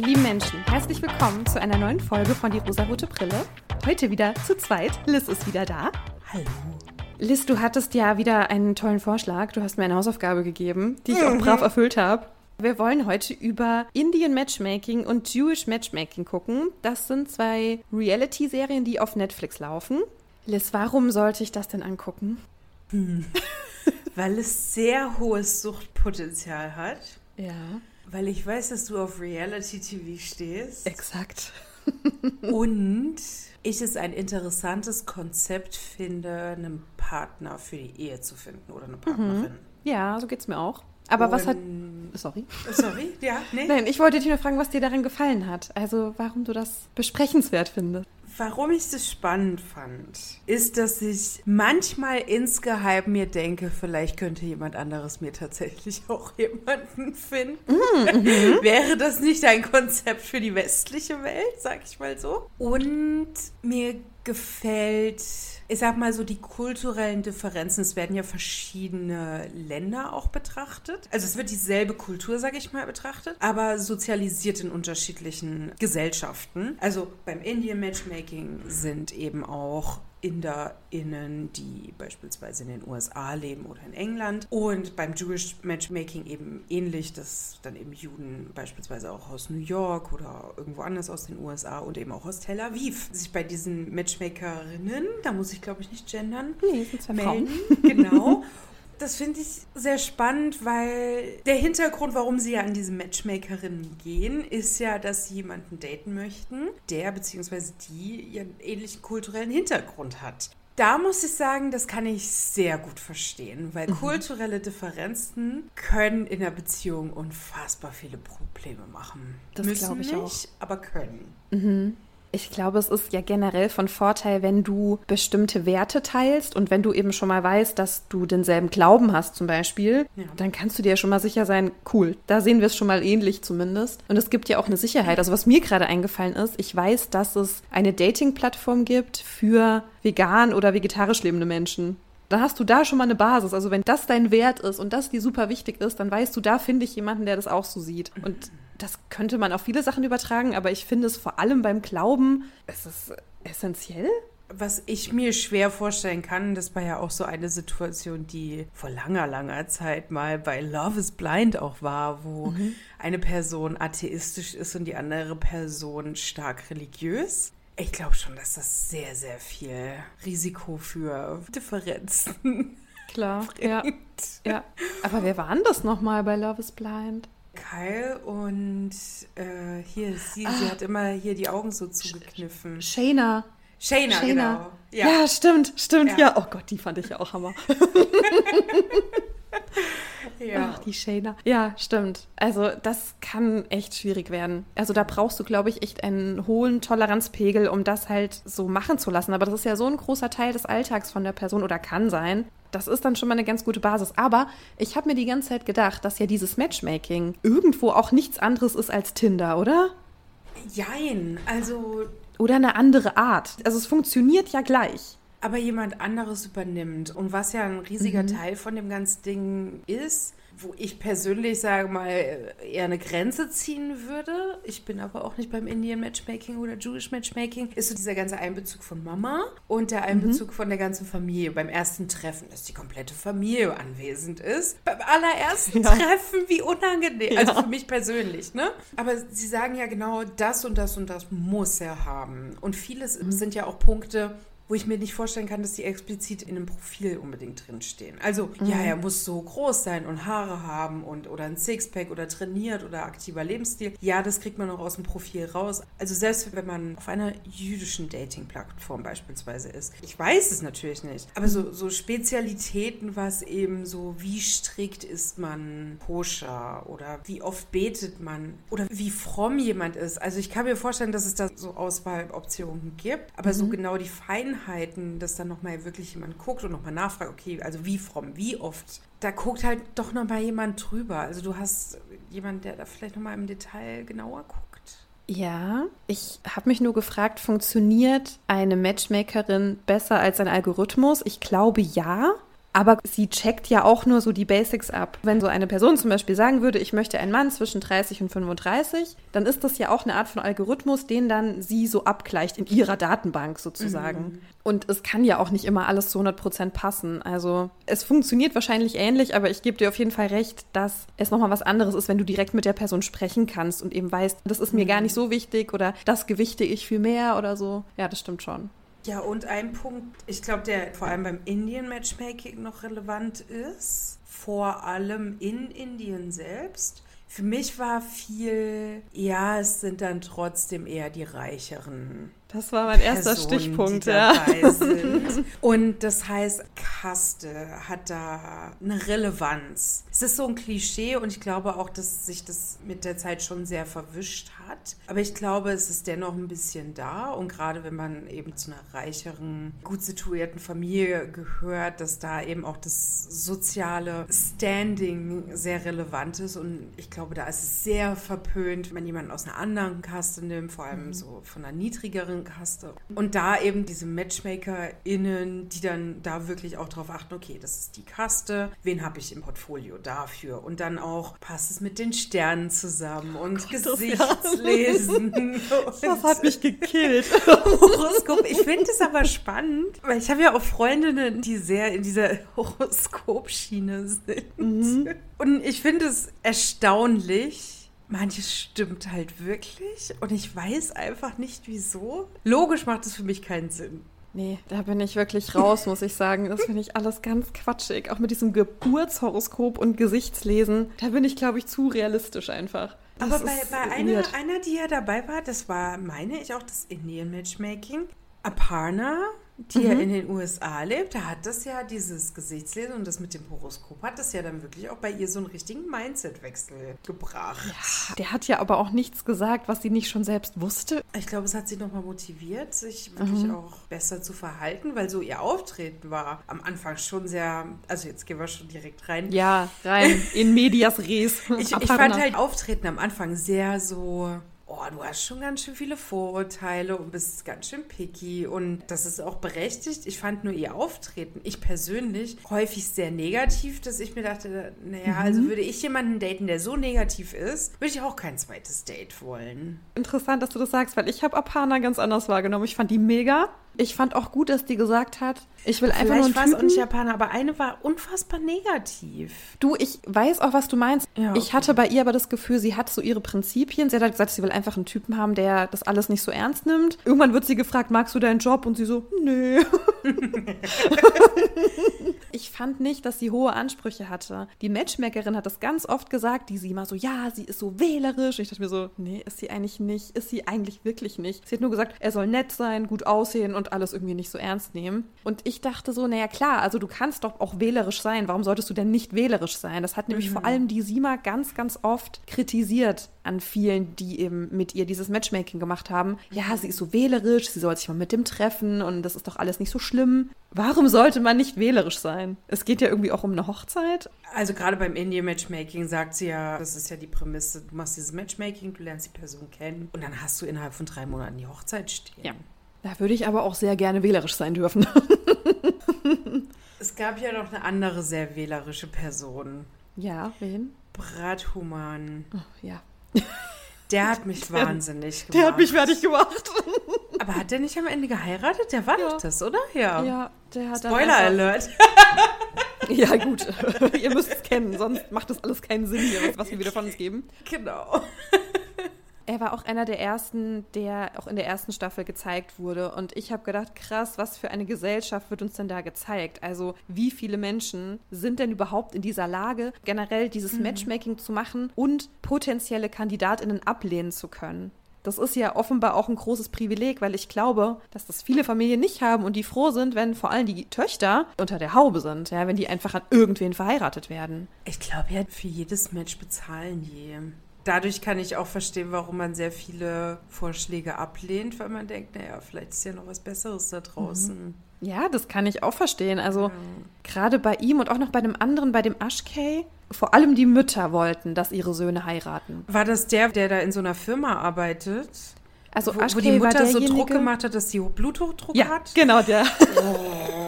ihr lieben Menschen, herzlich willkommen zu einer neuen Folge von Die rosarote Brille. Heute wieder zu zweit. Liz ist wieder da. Hallo. Liz, du hattest ja wieder einen tollen Vorschlag. Du hast mir eine Hausaufgabe gegeben, die ich auch brav erfüllt habe. Wir wollen heute über Indian Matchmaking und Jewish Matchmaking gucken. Das sind zwei Reality-Serien, die auf Netflix laufen. Liz, warum sollte ich das denn angucken? Weil es sehr hohes Suchtpotenzial hat. Ja. Weil ich weiß, dass du auf Reality-TV stehst. Exakt. Und ich es ein interessantes Konzept finde, einen Partner für die Ehe zu finden oder eine Partnerin. Ja, so geht's mir auch. Aber was hat. Und- Sorry. Sorry, ja, nee. Nein, ich wollte dich nur fragen, was dir daran gefallen hat. Also, warum du das besprechenswert findest. Warum ich das spannend fand, ist, dass ich manchmal insgeheim mir denke, vielleicht könnte jemand anderes mir tatsächlich auch jemanden finden. Wäre das nicht ein Konzept für die westliche Welt, sag ich mal so? Und mir gefällt, ich sag mal so, die kulturellen Differenzen. Es werden ja verschiedene Länder auch betrachtet. Also es wird dieselbe Kultur, sag ich mal, betrachtet, aber sozialisiert in unterschiedlichen Gesellschaften. Also beim Indian Matchmaking sind eben auch InderInnen, die beispielsweise in den USA leben oder in England. Und beim Jewish Matchmaking eben ähnlich, dass dann eben Juden beispielsweise auch aus New York oder irgendwo anders aus den USA und eben auch aus Tel Aviv sich bei diesen Matchmakerinnen, da muss ich glaube ich nicht gendern, Nee, Frauen. melden. Genau. Das finde ich sehr spannend, weil der Hintergrund, warum sie ja an diese Matchmakerinnen gehen, ist ja, dass sie jemanden daten möchten, der bzw. die ihren ähnlichen kulturellen Hintergrund hat. Da muss ich sagen, das kann ich sehr gut verstehen, weil kulturelle Differenzen können in der Beziehung unfassbar viele Probleme machen. Das glaube ich nicht, auch. aber können. Ich glaube, es ist ja generell von Vorteil, wenn du bestimmte Werte teilst und wenn du eben schon mal weißt, dass du denselben Glauben hast zum Beispiel, Ja. dann kannst du dir ja schon mal sicher sein, cool, da sehen wir es schon mal ähnlich zumindest. Und es gibt ja auch eine Sicherheit. Also was mir gerade eingefallen ist, ich weiß, dass es eine Dating-Plattform gibt für vegan oder vegetarisch lebende Menschen. Dann hast du da schon mal eine Basis. Also wenn das dein Wert ist und das dir super wichtig ist, dann weißt du, da finde ich jemanden, der das auch so sieht. Und das könnte man auf viele Sachen übertragen, aber ich finde es vor allem beim Glauben, es ist essentiell. Was ich mir schwer vorstellen kann, das war ja auch so eine Situation, die vor langer, langer Zeit mal bei Love is Blind auch war, wo eine Person atheistisch ist und die andere Person stark religiös. Ich glaube schon, dass das sehr, sehr viel Risiko für Differenzen Klar, ja, ja. Aber wer war denn das nochmal bei Love is Blind? Kyle und äh, hier, sie, sie hat immer hier die Augen so zugekniffen. Shayna. Shayna, Shayna. genau. Ja. stimmt, stimmt. Ja. Ja. oh Gott, die fand ich ja auch Hammer. ja. Ach, die Shayna. Ja, stimmt. Also, das kann echt schwierig werden. Also, da brauchst du, glaube ich, echt einen hohen Toleranzpegel, um das halt so machen zu lassen. Aber das ist ja so ein großer Teil des Alltags von der Person oder kann sein. Das ist dann schon mal eine ganz gute Basis. Aber ich habe mir die ganze Zeit gedacht, dass ja dieses Matchmaking irgendwo auch nichts anderes ist als Tinder, oder? Jein, also Oder eine andere Art. Also, es funktioniert ja gleich. Aber jemand anderes übernimmt. Und was ja ein riesiger Teil von dem ganzen Ding ist, wo ich persönlich sage mal eher eine Grenze ziehen würde, ich bin aber auch nicht beim Indian Matchmaking oder Jewish Matchmaking, ist so dieser ganze Einbezug von Mama und der Einbezug von der ganzen Familie beim ersten Treffen, dass die komplette Familie anwesend ist. Beim allerersten Ja. Treffen, wie unangenehm. Also Ja. für mich persönlich, ne? Aber sie sagen ja genau, das und das und das muss er haben. Und vieles sind ja auch Punkte, wo ich mir nicht vorstellen kann, dass die explizit in einem Profil unbedingt drinstehen. Also, ja, er muss so groß sein und Haare haben und oder ein Sixpack oder trainiert oder aktiver Lebensstil. Ja, das kriegt man auch aus dem Profil raus. Also selbst wenn man auf einer jüdischen Dating-Plattform beispielsweise ist. Ich weiß es natürlich nicht. Aber so, so Spezialitäten, was eben so, wie strikt ist man koscher oder wie oft betet man oder wie fromm jemand ist. Also ich kann mir vorstellen, dass es da so Auswahloptionen gibt, aber so genau die Feinheiten, dass dann nochmal wirklich jemand guckt und nochmal nachfragt, okay, also wie fromm, wie oft, da guckt halt doch nochmal jemand drüber. Also du hast jemand, der da vielleicht nochmal im Detail genauer guckt. Ja, ich habe mich nur gefragt, funktioniert eine Matchmakerin besser als ein Algorithmus? Ich glaube ja. Aber sie checkt ja auch nur so die Basics ab. Wenn so eine Person zum Beispiel sagen würde, ich möchte einen Mann zwischen 30 und 35, dann ist das ja auch eine Art von Algorithmus, den dann sie so abgleicht in ihrer Datenbank sozusagen. Mhm. Und es kann ja auch nicht immer alles zu 100 Prozent passen. Also es funktioniert wahrscheinlich ähnlich, aber ich gebe dir auf jeden Fall recht, dass es nochmal was anderes ist, wenn du direkt mit der Person sprechen kannst und eben weißt, das ist mir gar nicht so wichtig oder das gewichte ich viel mehr oder so. Ja, das stimmt schon. Ja, und ein Punkt, ich glaube, der vor allem beim Indian-Matchmaking noch relevant ist, vor allem in Indien selbst. Für mich war viel, ja, es sind dann trotzdem eher die Reicheren das war mein erster Personen, Stichpunkt, ja. Und das heißt, Kaste hat da eine Relevanz. Es ist so ein Klischee und ich glaube auch, dass sich das mit der Zeit schon sehr verwischt hat. Aber ich glaube, es ist dennoch ein bisschen da. Und gerade wenn man eben zu einer reicheren, gut situierten Familie gehört, dass da eben auch das soziale Standing sehr relevant ist. Und ich glaube, da ist es sehr verpönt, wenn man jemanden aus einer anderen Kaste nimmt, vor allem mhm. so von einer niedrigeren Kaste. Und da eben diese MatchmakerInnen, die dann da wirklich auch darauf achten, okay, das ist die Kaste, wen habe ich im Portfolio dafür? Und dann auch, passt es mit den Sternen zusammen und oh Gesichtslesen. das hat mich gekillt. Horoskop. Ich finde es aber spannend, weil ich habe ja auch Freundinnen, die sehr in dieser Horoskopschiene sind. Mhm. Und ich finde es erstaunlich, manches stimmt halt wirklich und ich weiß einfach nicht wieso. Logisch macht es für mich keinen Sinn. Nee, da bin ich wirklich raus, muss ich sagen. Das finde ich alles ganz quatschig. Auch mit diesem Geburtshoroskop und Gesichtslesen. Da bin ich, glaube ich, zu realistisch einfach. Das Aber bei, bei einer, einer, die ja dabei war, das war, meine ich, auch das Indian Matchmaking. Aparna die mhm. ja in den USA lebt, da hat das ja dieses Gesichtslesen und das mit dem Horoskop hat das ja dann wirklich auch bei ihr so einen richtigen Mindset-Wechsel gebracht. Ja, der hat ja aber auch nichts gesagt, was sie nicht schon selbst wusste. Ich glaube, es hat sie nochmal motiviert, sich wirklich mhm. auch besser zu verhalten, weil so ihr Auftreten war am Anfang schon sehr, also jetzt gehen wir schon direkt rein. Ja, rein in medias res. ich, ich fand halt Auftreten am Anfang sehr so oh, du hast schon ganz schön viele Vorurteile und bist ganz schön picky und das ist auch berechtigt. Ich fand nur ihr Auftreten, ich persönlich, häufig sehr negativ, dass ich mir dachte, naja, mhm. also würde ich jemanden daten, der so negativ ist, würde ich auch kein zweites Date wollen. Interessant, dass du das sagst, weil ich habe Apana ganz anders wahrgenommen. Ich fand die mega. Ich fand auch gut, dass die gesagt hat, ich will einfach Vielleicht nur einen Typen. und Japaner, aber eine war unfassbar negativ. Du, ich weiß auch, was du meinst. Ja, okay. Ich hatte bei ihr aber das Gefühl, sie hat so ihre Prinzipien. Sie hat halt gesagt, sie will einfach einen Typen haben, der das alles nicht so ernst nimmt. Irgendwann wird sie gefragt, magst du deinen Job? Und sie so, nö. ich fand nicht, dass sie hohe Ansprüche hatte. Die Matchmakerin hat das ganz oft gesagt, die sie immer so, ja, sie ist so wählerisch. Und ich dachte mir so, nee, ist sie eigentlich nicht. Ist sie eigentlich wirklich nicht. Sie hat nur gesagt, er soll nett sein, gut aussehen und alles irgendwie nicht so ernst nehmen. Und ich dachte so, naja klar, also du kannst doch auch wählerisch sein. Warum solltest du denn nicht wählerisch sein? Das hat nämlich mhm. vor allem die Sima ganz, ganz oft kritisiert an vielen, die eben mit ihr dieses Matchmaking gemacht haben. Ja, sie ist so wählerisch, sie soll sich mal mit dem treffen und das ist doch alles nicht so schlimm. Warum sollte man nicht wählerisch sein? Es geht ja irgendwie auch um eine Hochzeit. Also gerade beim Indie-Matchmaking sagt sie ja, das ist ja die Prämisse, du machst dieses Matchmaking, du lernst die Person kennen und dann hast du innerhalb von drei Monaten die Hochzeit stehen. Ja. Da würde ich aber auch sehr gerne wählerisch sein dürfen. es gab ja noch eine andere sehr wählerische Person. Ja, wen? Brathuman. Oh, ja. Der hat mich der, wahnsinnig gemacht. Der hat mich fertig gemacht. Aber hat der nicht am Ende geheiratet? Der war ja. doch das, oder? Ja. Ja, der hat Spoiler Alert. ja, gut. Ihr müsst es kennen, sonst macht das alles keinen Sinn hier, was wir wieder von uns geben. Genau. Er war auch einer der ersten, der auch in der ersten Staffel gezeigt wurde. Und ich habe gedacht, krass, was für eine Gesellschaft wird uns denn da gezeigt? Also, wie viele Menschen sind denn überhaupt in dieser Lage, generell dieses mhm. Matchmaking zu machen und potenzielle KandidatInnen ablehnen zu können? Das ist ja offenbar auch ein großes Privileg, weil ich glaube, dass das viele Familien nicht haben und die froh sind, wenn vor allem die Töchter unter der Haube sind, ja, wenn die einfach an irgendwen verheiratet werden. Ich glaube ja, für jedes Match bezahlen die dadurch kann ich auch verstehen, warum man sehr viele Vorschläge ablehnt, weil man denkt, naja, vielleicht ist ja noch was Besseres da draußen. Mhm. Ja, das kann ich auch verstehen. Also ja. gerade bei ihm und auch noch bei dem anderen, bei dem Ashkay, vor allem die Mütter wollten, dass ihre Söhne heiraten. War das der, der da in so einer Firma arbeitet? Also wo, wo die Mutter so Druck gemacht hat, dass sie Bluthochdruck ja, hat? genau, der. Oh.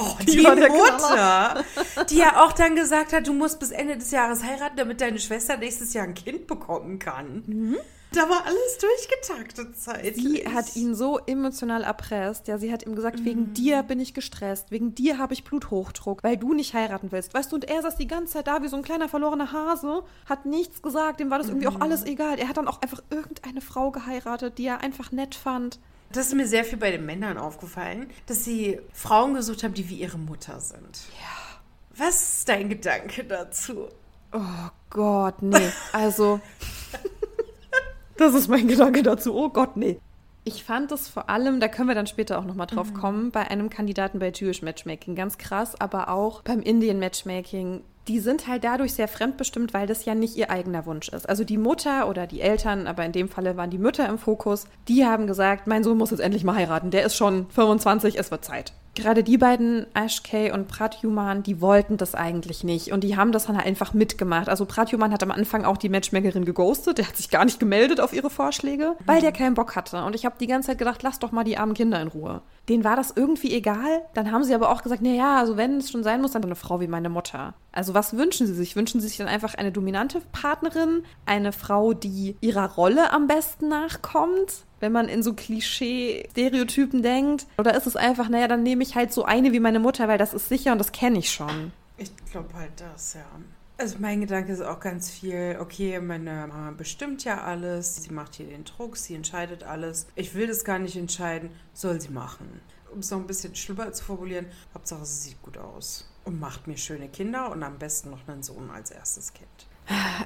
Oh, die, die Mutter, die ja auch dann gesagt hat, du musst bis Ende des Jahres heiraten, damit deine Schwester nächstes Jahr ein Kind bekommen kann. Mhm. Da war alles durchgetaktet zeitlich. Sie hat ihn so emotional erpresst. Ja, sie hat ihm gesagt, mhm. wegen dir bin ich gestresst, wegen dir habe ich Bluthochdruck, weil du nicht heiraten willst. Weißt du, und er saß die ganze Zeit da wie so ein kleiner verlorener Hase, hat nichts gesagt, dem war das irgendwie mhm. auch alles egal. Er hat dann auch einfach irgendeine Frau geheiratet, die er einfach nett fand. Das ist mir sehr viel bei den Männern aufgefallen, dass sie Frauen gesucht haben, die wie ihre Mutter sind. Ja. Was ist dein Gedanke dazu? Oh Gott, nee. Also. Das ist mein Gedanke dazu. Oh Gott, nee. Ich fand es vor allem, da können wir dann später auch nochmal drauf mhm. kommen, bei einem Kandidaten bei Jewish Matchmaking ganz krass, aber auch beim Indian Matchmaking die sind halt dadurch sehr fremdbestimmt, weil das ja nicht ihr eigener Wunsch ist. Also die Mutter oder die Eltern, aber in dem Falle waren die Mütter im Fokus, die haben gesagt, mein Sohn muss jetzt endlich mal heiraten, der ist schon 25, es wird Zeit. Gerade die beiden, Ash Kay und Pratyuman, die wollten das eigentlich nicht und die haben das dann halt einfach mitgemacht. Also Pratyuman hat am Anfang auch die Matchmakerin geghostet, der hat sich gar nicht gemeldet auf ihre Vorschläge, weil der keinen Bock hatte. Und ich habe die ganze Zeit gedacht, lass doch mal die armen Kinder in Ruhe. Denen war das irgendwie egal. Dann haben sie aber auch gesagt, naja, also wenn es schon sein muss, dann eine Frau wie meine Mutter. Also was wünschen sie sich? Wünschen sie sich dann einfach eine dominante Partnerin, eine Frau, die ihrer Rolle am besten nachkommt? Wenn man in so Klischee-Stereotypen denkt? Oder ist es einfach, naja, dann nehme ich halt so eine wie meine Mutter, weil das ist sicher und das kenne ich schon? Ich glaube halt das, ja. Also mein Gedanke ist auch ganz viel, okay, meine Mama bestimmt ja alles, sie macht hier den Druck, sie entscheidet alles. Ich will das gar nicht entscheiden, soll sie machen. Um es noch ein bisschen schlimmer zu formulieren, Hauptsache sie sieht gut aus und macht mir schöne Kinder und am besten noch einen Sohn als erstes Kind.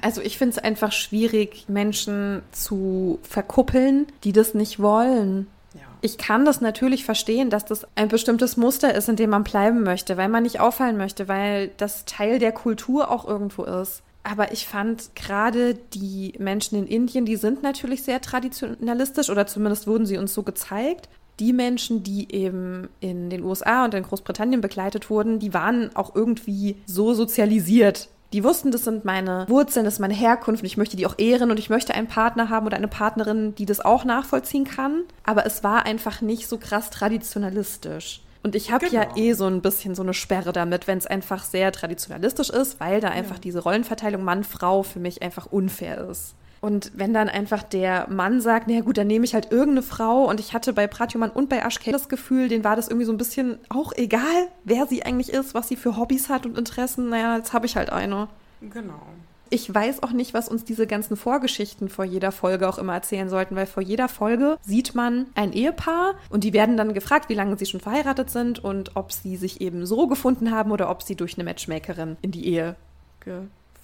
Also ich finde es einfach schwierig, Menschen zu verkuppeln, die das nicht wollen. Ja. Ich kann das natürlich verstehen, dass das ein bestimmtes Muster ist, in dem man bleiben möchte, weil man nicht auffallen möchte, weil das Teil der Kultur auch irgendwo ist. Aber ich fand gerade die Menschen in Indien, die sind natürlich sehr traditionalistisch oder zumindest wurden sie uns so gezeigt. Die Menschen, die eben in den USA und in Großbritannien begleitet wurden, die waren auch irgendwie so sozialisiert, die wussten, das sind meine Wurzeln, das ist meine Herkunft und ich möchte die auch ehren und ich möchte einen Partner haben oder eine Partnerin, die das auch nachvollziehen kann. Aber es war einfach nicht so krass traditionalistisch. Und ich habe genau. ja eh so ein bisschen so eine Sperre damit, wenn es einfach sehr traditionalistisch ist, weil da einfach ja. diese Rollenverteilung Mann-Frau für mich einfach unfair ist. Und wenn dann einfach der Mann sagt, naja gut, dann nehme ich halt irgendeine Frau und ich hatte bei Pratioman und bei Ashkay das Gefühl, denen war das irgendwie so ein bisschen auch egal, wer sie eigentlich ist, was sie für Hobbys hat und Interessen. Naja, jetzt habe ich halt eine. Genau. Ich weiß auch nicht, was uns diese ganzen Vorgeschichten vor jeder Folge auch immer erzählen sollten, weil vor jeder Folge sieht man ein Ehepaar und die werden dann gefragt, wie lange sie schon verheiratet sind und ob sie sich eben so gefunden haben oder ob sie durch eine Matchmakerin in die Ehe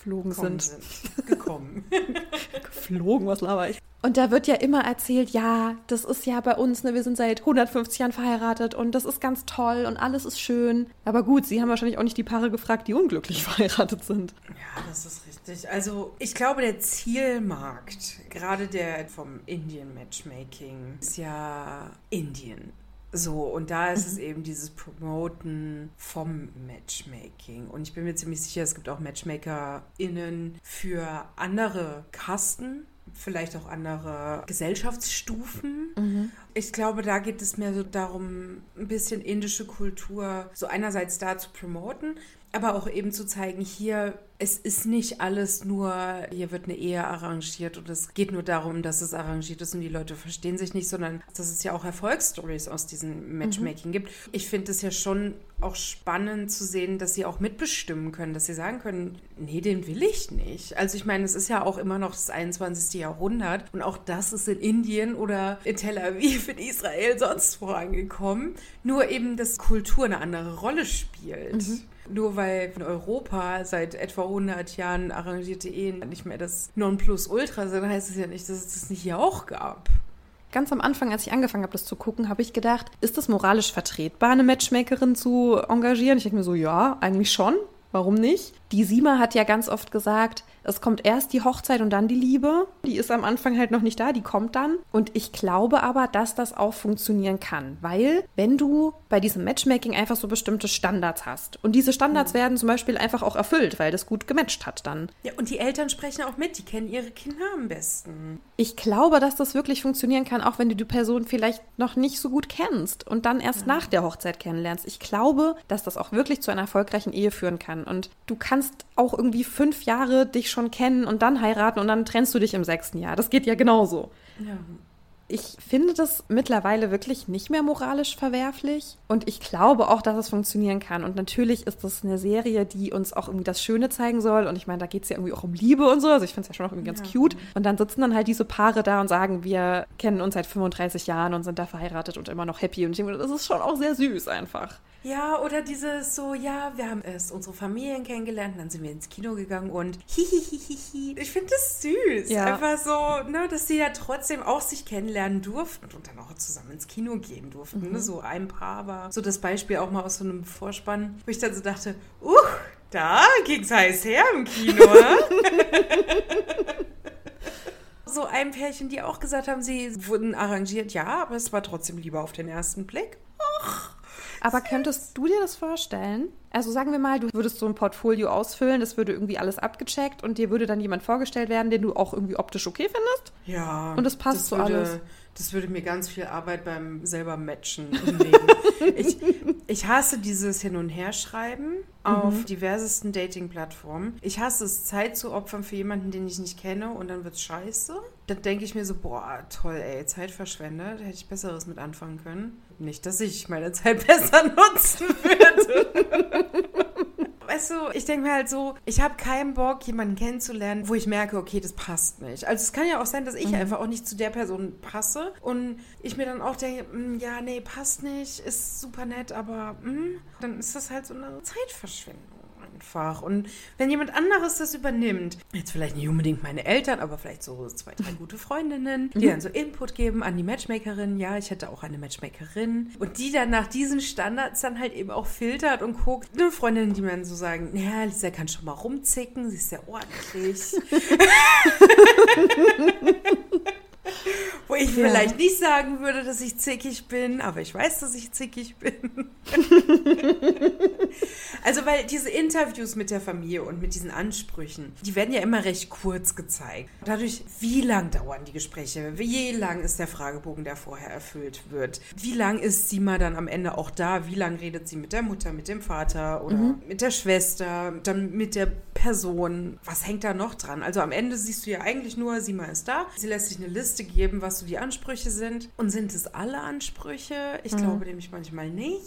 geflogen sind. sind. Gekommen. geflogen, was laber ich. Und da wird ja immer erzählt, ja, das ist ja bei uns, ne, wir sind seit 150 Jahren verheiratet und das ist ganz toll und alles ist schön. Aber gut, Sie haben wahrscheinlich auch nicht die Paare gefragt, die unglücklich verheiratet sind. Ja, das ist richtig. Also ich glaube, der Zielmarkt, gerade der vom Indian Matchmaking, ist ja Indien. So, und da ist es mhm. eben dieses Promoten vom Matchmaking. Und ich bin mir ziemlich sicher, es gibt auch MatchmakerInnen für andere Kasten, vielleicht auch andere Gesellschaftsstufen. Mhm. Ich glaube, da geht es mehr so darum, ein bisschen indische Kultur so einerseits da zu promoten, aber auch eben zu zeigen, hier, es ist nicht alles nur, hier wird eine Ehe arrangiert und es geht nur darum, dass es arrangiert ist und die Leute verstehen sich nicht, sondern dass es ja auch Erfolgsstories aus diesem Matchmaking mhm. gibt. Ich finde es ja schon auch spannend zu sehen, dass sie auch mitbestimmen können, dass sie sagen können, nee, den will ich nicht. Also ich meine, es ist ja auch immer noch das 21. Jahrhundert und auch das ist in Indien oder in Tel Aviv, in Israel sonst vorangekommen. Nur eben, dass Kultur eine andere Rolle spielt. Mhm. Nur weil in Europa seit etwa 100 Jahren arrangierte Ehen nicht mehr das Nonplusultra sind, heißt es ja nicht, dass es das nicht hier auch gab. Ganz am Anfang, als ich angefangen habe, das zu gucken, habe ich gedacht, ist das moralisch vertretbar, eine Matchmakerin zu engagieren? Ich denke mir so, ja, eigentlich schon. Warum nicht? Die Sima hat ja ganz oft gesagt, es kommt erst die Hochzeit und dann die Liebe. Die ist am Anfang halt noch nicht da, die kommt dann. Und ich glaube aber, dass das auch funktionieren kann, weil wenn du bei diesem Matchmaking einfach so bestimmte Standards hast und diese Standards ja. werden zum Beispiel einfach auch erfüllt, weil das gut gematcht hat dann. Ja, und die Eltern sprechen auch mit, die kennen ihre Kinder am besten. Ich glaube, dass das wirklich funktionieren kann, auch wenn du die Person vielleicht noch nicht so gut kennst und dann erst ja. nach der Hochzeit kennenlernst. Ich glaube, dass das auch wirklich zu einer erfolgreichen Ehe führen kann. Und du kannst auch irgendwie fünf Jahre dich schon kennen und dann heiraten und dann trennst du dich im sechsten Jahr. Das geht ja genauso. Ja. Ich finde das mittlerweile wirklich nicht mehr moralisch verwerflich und ich glaube auch, dass es funktionieren kann. Und natürlich ist das eine Serie, die uns auch irgendwie das Schöne zeigen soll. Und ich meine, da geht es ja irgendwie auch um Liebe und so. Also ich finde es ja schon auch irgendwie ganz ja. cute. Und dann sitzen dann halt diese Paare da und sagen, wir kennen uns seit 35 Jahren und sind da verheiratet und immer noch happy. Und ich denke, das ist schon auch sehr süß einfach. Ja, oder dieses so, ja, wir haben erst unsere Familien kennengelernt, dann sind wir ins Kino gegangen und hihihihihi. Ich finde das süß. Ja. Einfach so, ne, dass sie ja trotzdem auch sich kennenlernen durften und dann auch zusammen ins Kino gehen durften. Ne? Mhm. Ne? So ein Paar war so das Beispiel auch mal aus so einem Vorspann, wo ich dann so dachte, uh, da ging's heiß her im Kino. Ne? so ein Pärchen, die auch gesagt haben, sie wurden arrangiert, ja, aber es war trotzdem lieber auf den ersten Blick. Ach. Aber könntest du dir das vorstellen? Also sagen wir mal, du würdest so ein Portfolio ausfüllen, das würde irgendwie alles abgecheckt und dir würde dann jemand vorgestellt werden, den du auch irgendwie optisch okay findest? Ja. Und das passt zu würde, alles. Das würde mir ganz viel Arbeit beim selber Matchen nehmen. ich, ich hasse dieses Hin- und Herschreiben auf mhm. diversesten Dating-Plattformen. Ich hasse es, Zeit zu opfern für jemanden, den ich nicht kenne und dann wird es scheiße. Dann denke ich mir so, boah, toll, ey, Zeit verschwendet. Hätte ich Besseres mit anfangen können. Nicht, dass ich meine Zeit besser nutzen würde. weißt du, ich denke mir halt so, ich habe keinen Bock, jemanden kennenzulernen, wo ich merke, okay, das passt nicht. Also es kann ja auch sein, dass ich mhm. einfach auch nicht zu der Person passe und ich mir dann auch denke, mm, ja, nee, passt nicht, ist super nett, aber mh, mm, dann ist das halt so eine Zeitverschwendung einfach. Und wenn jemand anderes das übernimmt, jetzt vielleicht nicht unbedingt meine Eltern, aber vielleicht so zwei, drei gute Freundinnen, die mhm. dann so Input geben an die Matchmakerin, ja, ich hätte auch eine Matchmakerin und die dann nach diesen Standards dann halt eben auch filtert und guckt. Eine Freundin, die man so sagen, ja, Lisa kann schon mal rumzicken, sie ist sehr ordentlich. Wo ich ja. vielleicht nicht sagen würde, dass ich zickig bin, aber ich weiß, dass ich zickig bin. also, weil diese Interviews mit der Familie und mit diesen Ansprüchen, die werden ja immer recht kurz gezeigt. Dadurch, wie lang dauern die Gespräche? Wie lang ist der Fragebogen, der vorher erfüllt wird? Wie lang ist Sima dann am Ende auch da? Wie lang redet sie mit der Mutter, mit dem Vater oder mhm. mit der Schwester, dann mit der Person? Was hängt da noch dran? Also am Ende siehst du ja eigentlich nur, Sima ist da. Sie lässt sich eine Liste geben, was so die Ansprüche sind. Und sind es alle Ansprüche? Ich mhm. glaube nämlich manchmal nicht.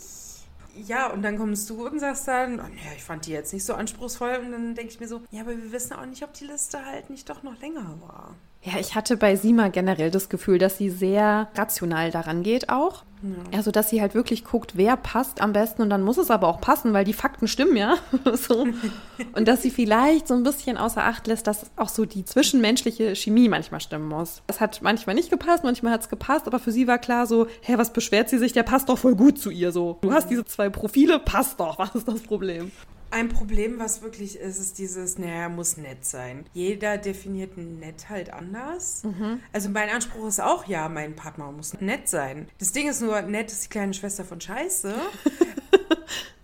Ja, und dann kommst du und sagst dann, oh, ja, ich fand die jetzt nicht so anspruchsvoll. Und dann denke ich mir so, ja, aber wir wissen auch nicht, ob die Liste halt nicht doch noch länger war. Ja, ich hatte bei Sima generell das Gefühl, dass sie sehr rational daran geht auch. Ja. Also, dass sie halt wirklich guckt, wer passt am besten und dann muss es aber auch passen, weil die Fakten stimmen ja. so. Und dass sie vielleicht so ein bisschen außer Acht lässt, dass auch so die zwischenmenschliche Chemie manchmal stimmen muss. Das hat manchmal nicht gepasst, manchmal hat es gepasst, aber für sie war klar so, hä, was beschwert sie sich? Der passt doch voll gut zu ihr so. Du hast diese zwei Profile, passt doch. Was ist das Problem? Ein Problem, was wirklich ist, ist dieses, naja, muss nett sein. Jeder definiert nett halt anders. Mhm. Also mein Anspruch ist auch, ja, mein Partner muss nett sein. Das Ding ist nur, nett ist die kleine Schwester von Scheiße.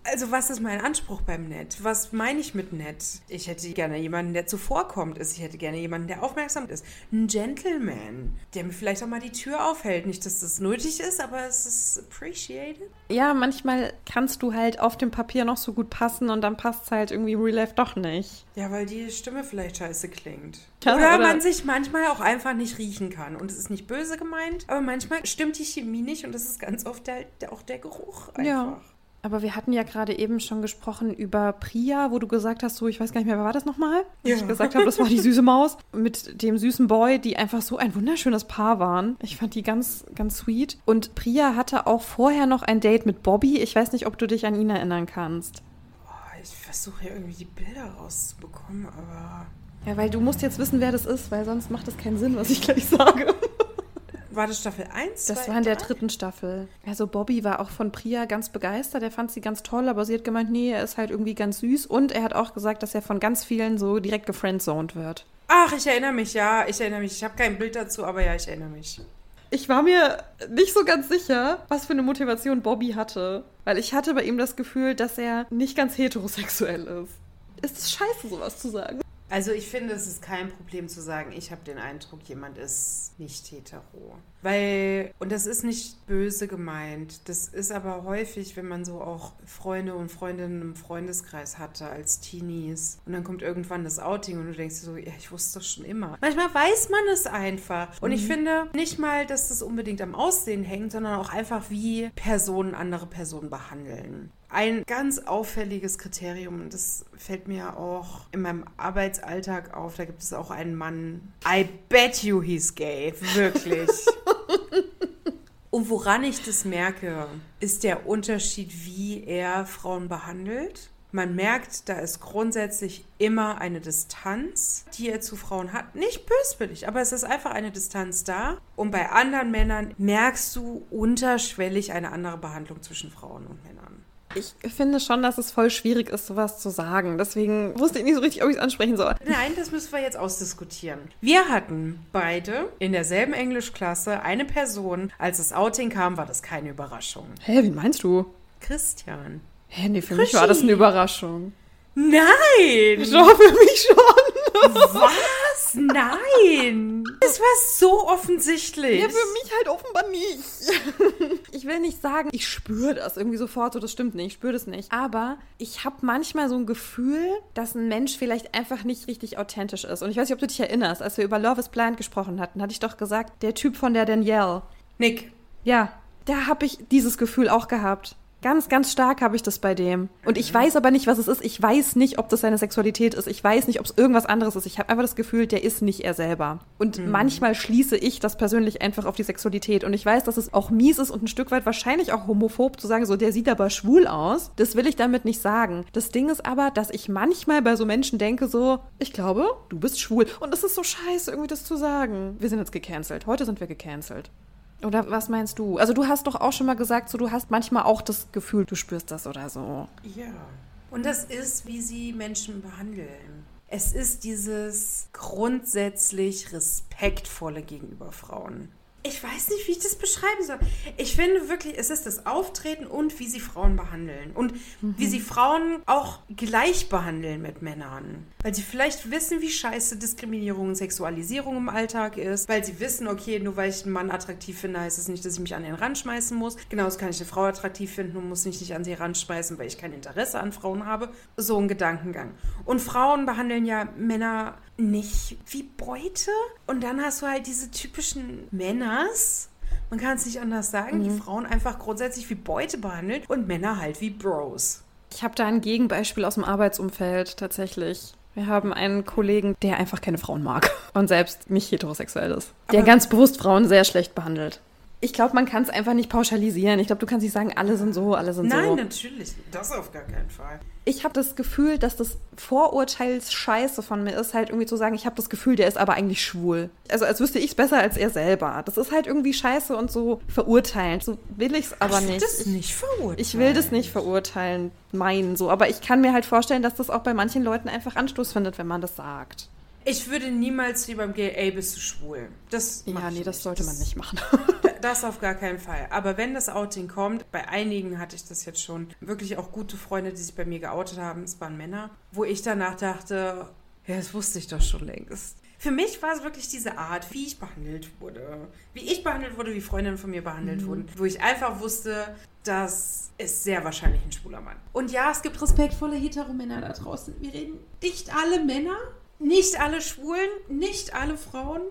Also was ist mein Anspruch beim Nett? Was meine ich mit nett? Ich hätte gerne jemanden, der zuvorkommt ist. Ich hätte gerne jemanden, der aufmerksam ist. Ein Gentleman, der mir vielleicht auch mal die Tür aufhält. Nicht, dass das nötig ist, aber es ist appreciated. Ja, manchmal kannst du halt auf dem Papier noch so gut passen und dann passt es halt irgendwie Real Life doch nicht. Ja, weil die Stimme vielleicht scheiße klingt. Ja, oder, oder man sich manchmal auch einfach nicht riechen kann. Und es ist nicht böse gemeint, aber manchmal stimmt die Chemie nicht und das ist ganz oft der, der, auch der Geruch einfach. Ja. Aber wir hatten ja gerade eben schon gesprochen über Priya, wo du gesagt hast, so, ich weiß gar nicht mehr, wer war das nochmal? Ja. Ich gesagt habe, das war die süße Maus mit dem süßen Boy, die einfach so ein wunderschönes Paar waren. Ich fand die ganz, ganz sweet. Und Priya hatte auch vorher noch ein Date mit Bobby. Ich weiß nicht, ob du dich an ihn erinnern kannst. Oh, ich versuche ja irgendwie die Bilder rauszubekommen, aber. Ja, weil du musst jetzt wissen, wer das ist, weil sonst macht das keinen Sinn, was ich gleich sage. War das Staffel 1? Das zwei, war in der dritten Staffel. Also Bobby war auch von Priya ganz begeistert. Er fand sie ganz toll, aber sie hat gemeint, nee, er ist halt irgendwie ganz süß. Und er hat auch gesagt, dass er von ganz vielen so direkt gefriendzoned wird. Ach, ich erinnere mich, ja, ich erinnere mich. Ich habe kein Bild dazu, aber ja, ich erinnere mich. Ich war mir nicht so ganz sicher, was für eine Motivation Bobby hatte. Weil ich hatte bei ihm das Gefühl, dass er nicht ganz heterosexuell ist. Ist es scheiße, sowas zu sagen? Also ich finde, es ist kein Problem zu sagen, ich habe den Eindruck, jemand ist nicht hetero. Weil, und das ist nicht böse gemeint, das ist aber häufig, wenn man so auch Freunde und Freundinnen im Freundeskreis hatte als Teenies und dann kommt irgendwann das Outing und du denkst dir so, ja, ich wusste das schon immer. Manchmal weiß man es einfach. Und ich finde nicht mal, dass das unbedingt am Aussehen hängt, sondern auch einfach, wie Personen andere Personen behandeln. Ein ganz auffälliges Kriterium, das fällt mir auch in meinem Arbeitsalltag auf, da gibt es auch einen Mann, I bet you he's gay, wirklich. und woran ich das merke, ist der Unterschied, wie er Frauen behandelt. Man merkt, da ist grundsätzlich immer eine Distanz, die er zu Frauen hat. Nicht böswillig, aber es ist einfach eine Distanz da. Und bei anderen Männern merkst du unterschwellig eine andere Behandlung zwischen Frauen und Männern. Ich finde schon, dass es voll schwierig ist, sowas zu sagen. Deswegen wusste ich nicht so richtig, ob ich es ansprechen soll. Nein, das müssen wir jetzt ausdiskutieren. Wir hatten beide in derselben Englischklasse eine Person. Als das Outing kam, war das keine Überraschung. Hä, wie meinst du? Christian. Hä, nee, für mich war das eine Überraschung. Nein! Doch, für mich schon. Was? Nein! Es war so offensichtlich. Ja, für mich halt offenbar nicht. Ich will nicht sagen, ich spüre das irgendwie sofort, so das stimmt nicht, ich spüre das nicht. Aber ich habe manchmal so ein Gefühl, dass ein Mensch vielleicht einfach nicht richtig authentisch ist. Und ich weiß nicht, ob du dich erinnerst, als wir über Love is Blind gesprochen hatten, hatte ich doch gesagt, der Typ von der Danielle. Nick, Ja, da habe ich dieses Gefühl auch gehabt. Ganz, ganz stark habe ich das bei dem. Und ich weiß aber nicht, was es ist. Ich weiß nicht, ob das seine Sexualität ist. Ich weiß nicht, ob es irgendwas anderes ist. Ich habe einfach das Gefühl, der ist nicht er selber. Und manchmal schließe ich das persönlich einfach auf die Sexualität. Und ich weiß, dass es auch mies ist und ein Stück weit wahrscheinlich auch homophob zu sagen, so, der sieht aber schwul aus. Das will ich damit nicht sagen. Das Ding ist aber, dass ich manchmal bei so Menschen denke, so, ich glaube, du bist schwul. Und es ist so scheiße, irgendwie das zu sagen. Wir sind jetzt gecancelt. Heute sind wir gecancelt. Oder was meinst du? Also du hast doch auch schon mal gesagt, so du hast manchmal auch das Gefühl, du spürst das oder so. Ja. Und das ist, wie sie Menschen behandeln. Es ist dieses grundsätzlich Respektvolle gegenüber Frauen. Ich weiß nicht, wie ich das beschreiben soll. Ich finde wirklich, es ist das Auftreten und wie sie Frauen behandeln. Und wie sie Frauen auch gleich behandeln mit Männern. Weil sie vielleicht wissen, wie scheiße Diskriminierung und Sexualisierung im Alltag ist. Weil sie wissen, okay, nur weil ich einen Mann attraktiv finde, heißt es nicht, dass ich mich an den Rand schmeißen muss. Genauso kann ich eine Frau attraktiv finden und muss mich nicht an sie ranschmeißen, weil ich kein Interesse an Frauen habe. So ein Gedankengang. Und Frauen behandeln ja Männer nicht wie Beute. Und dann hast du halt diese typischen Männers. Man kann es nicht anders sagen, die Frauen einfach grundsätzlich wie Beute behandelt und Männer halt wie Bros. Ich habe da ein Gegenbeispiel aus dem Arbeitsumfeld tatsächlich. Wir haben einen Kollegen, der einfach keine Frauen mag und selbst nicht heterosexuell ist. Der Aber- ganz bewusst Frauen sehr schlecht behandelt. Ich glaube, man kann es einfach nicht pauschalisieren. Ich glaube, du kannst nicht sagen, alle sind so, alle sind Nein, so. natürlich. Das auf gar keinen Fall. Ich habe das Gefühl, dass das Vorurteilsscheiße von mir ist, halt irgendwie zu sagen, ich habe das Gefühl, der ist aber eigentlich schwul. Also als wüsste ich es besser als er selber. Das ist halt irgendwie scheiße und so verurteilend. So will ich es aber ich will nicht. das nicht verurteilen. Ich will das nicht verurteilen, meinen so. Aber ich kann mir halt vorstellen, dass das auch bei manchen Leuten einfach Anstoß findet, wenn man das sagt. Ich würde niemals zu jemandem gehen, ey, bist du schwul? Das Ja, nee, das sollte man nicht machen. Das auf gar keinen Fall. Aber wenn das Outing kommt, bei einigen hatte ich das jetzt schon, wirklich auch gute Freunde, die sich bei mir geoutet haben, es waren Männer, wo ich danach dachte, ja, das wusste ich doch schon längst. Für mich war es wirklich diese Art, wie ich behandelt wurde. Wie ich behandelt wurde, wie Freundinnen von mir behandelt wurden. Wo ich einfach wusste, das ist sehr wahrscheinlich ein schwuler Mann. Und ja, es gibt respektvolle Heteromänner da draußen. Wir reden nicht alle Männer, nicht alle Schwulen, nicht alle Frauen.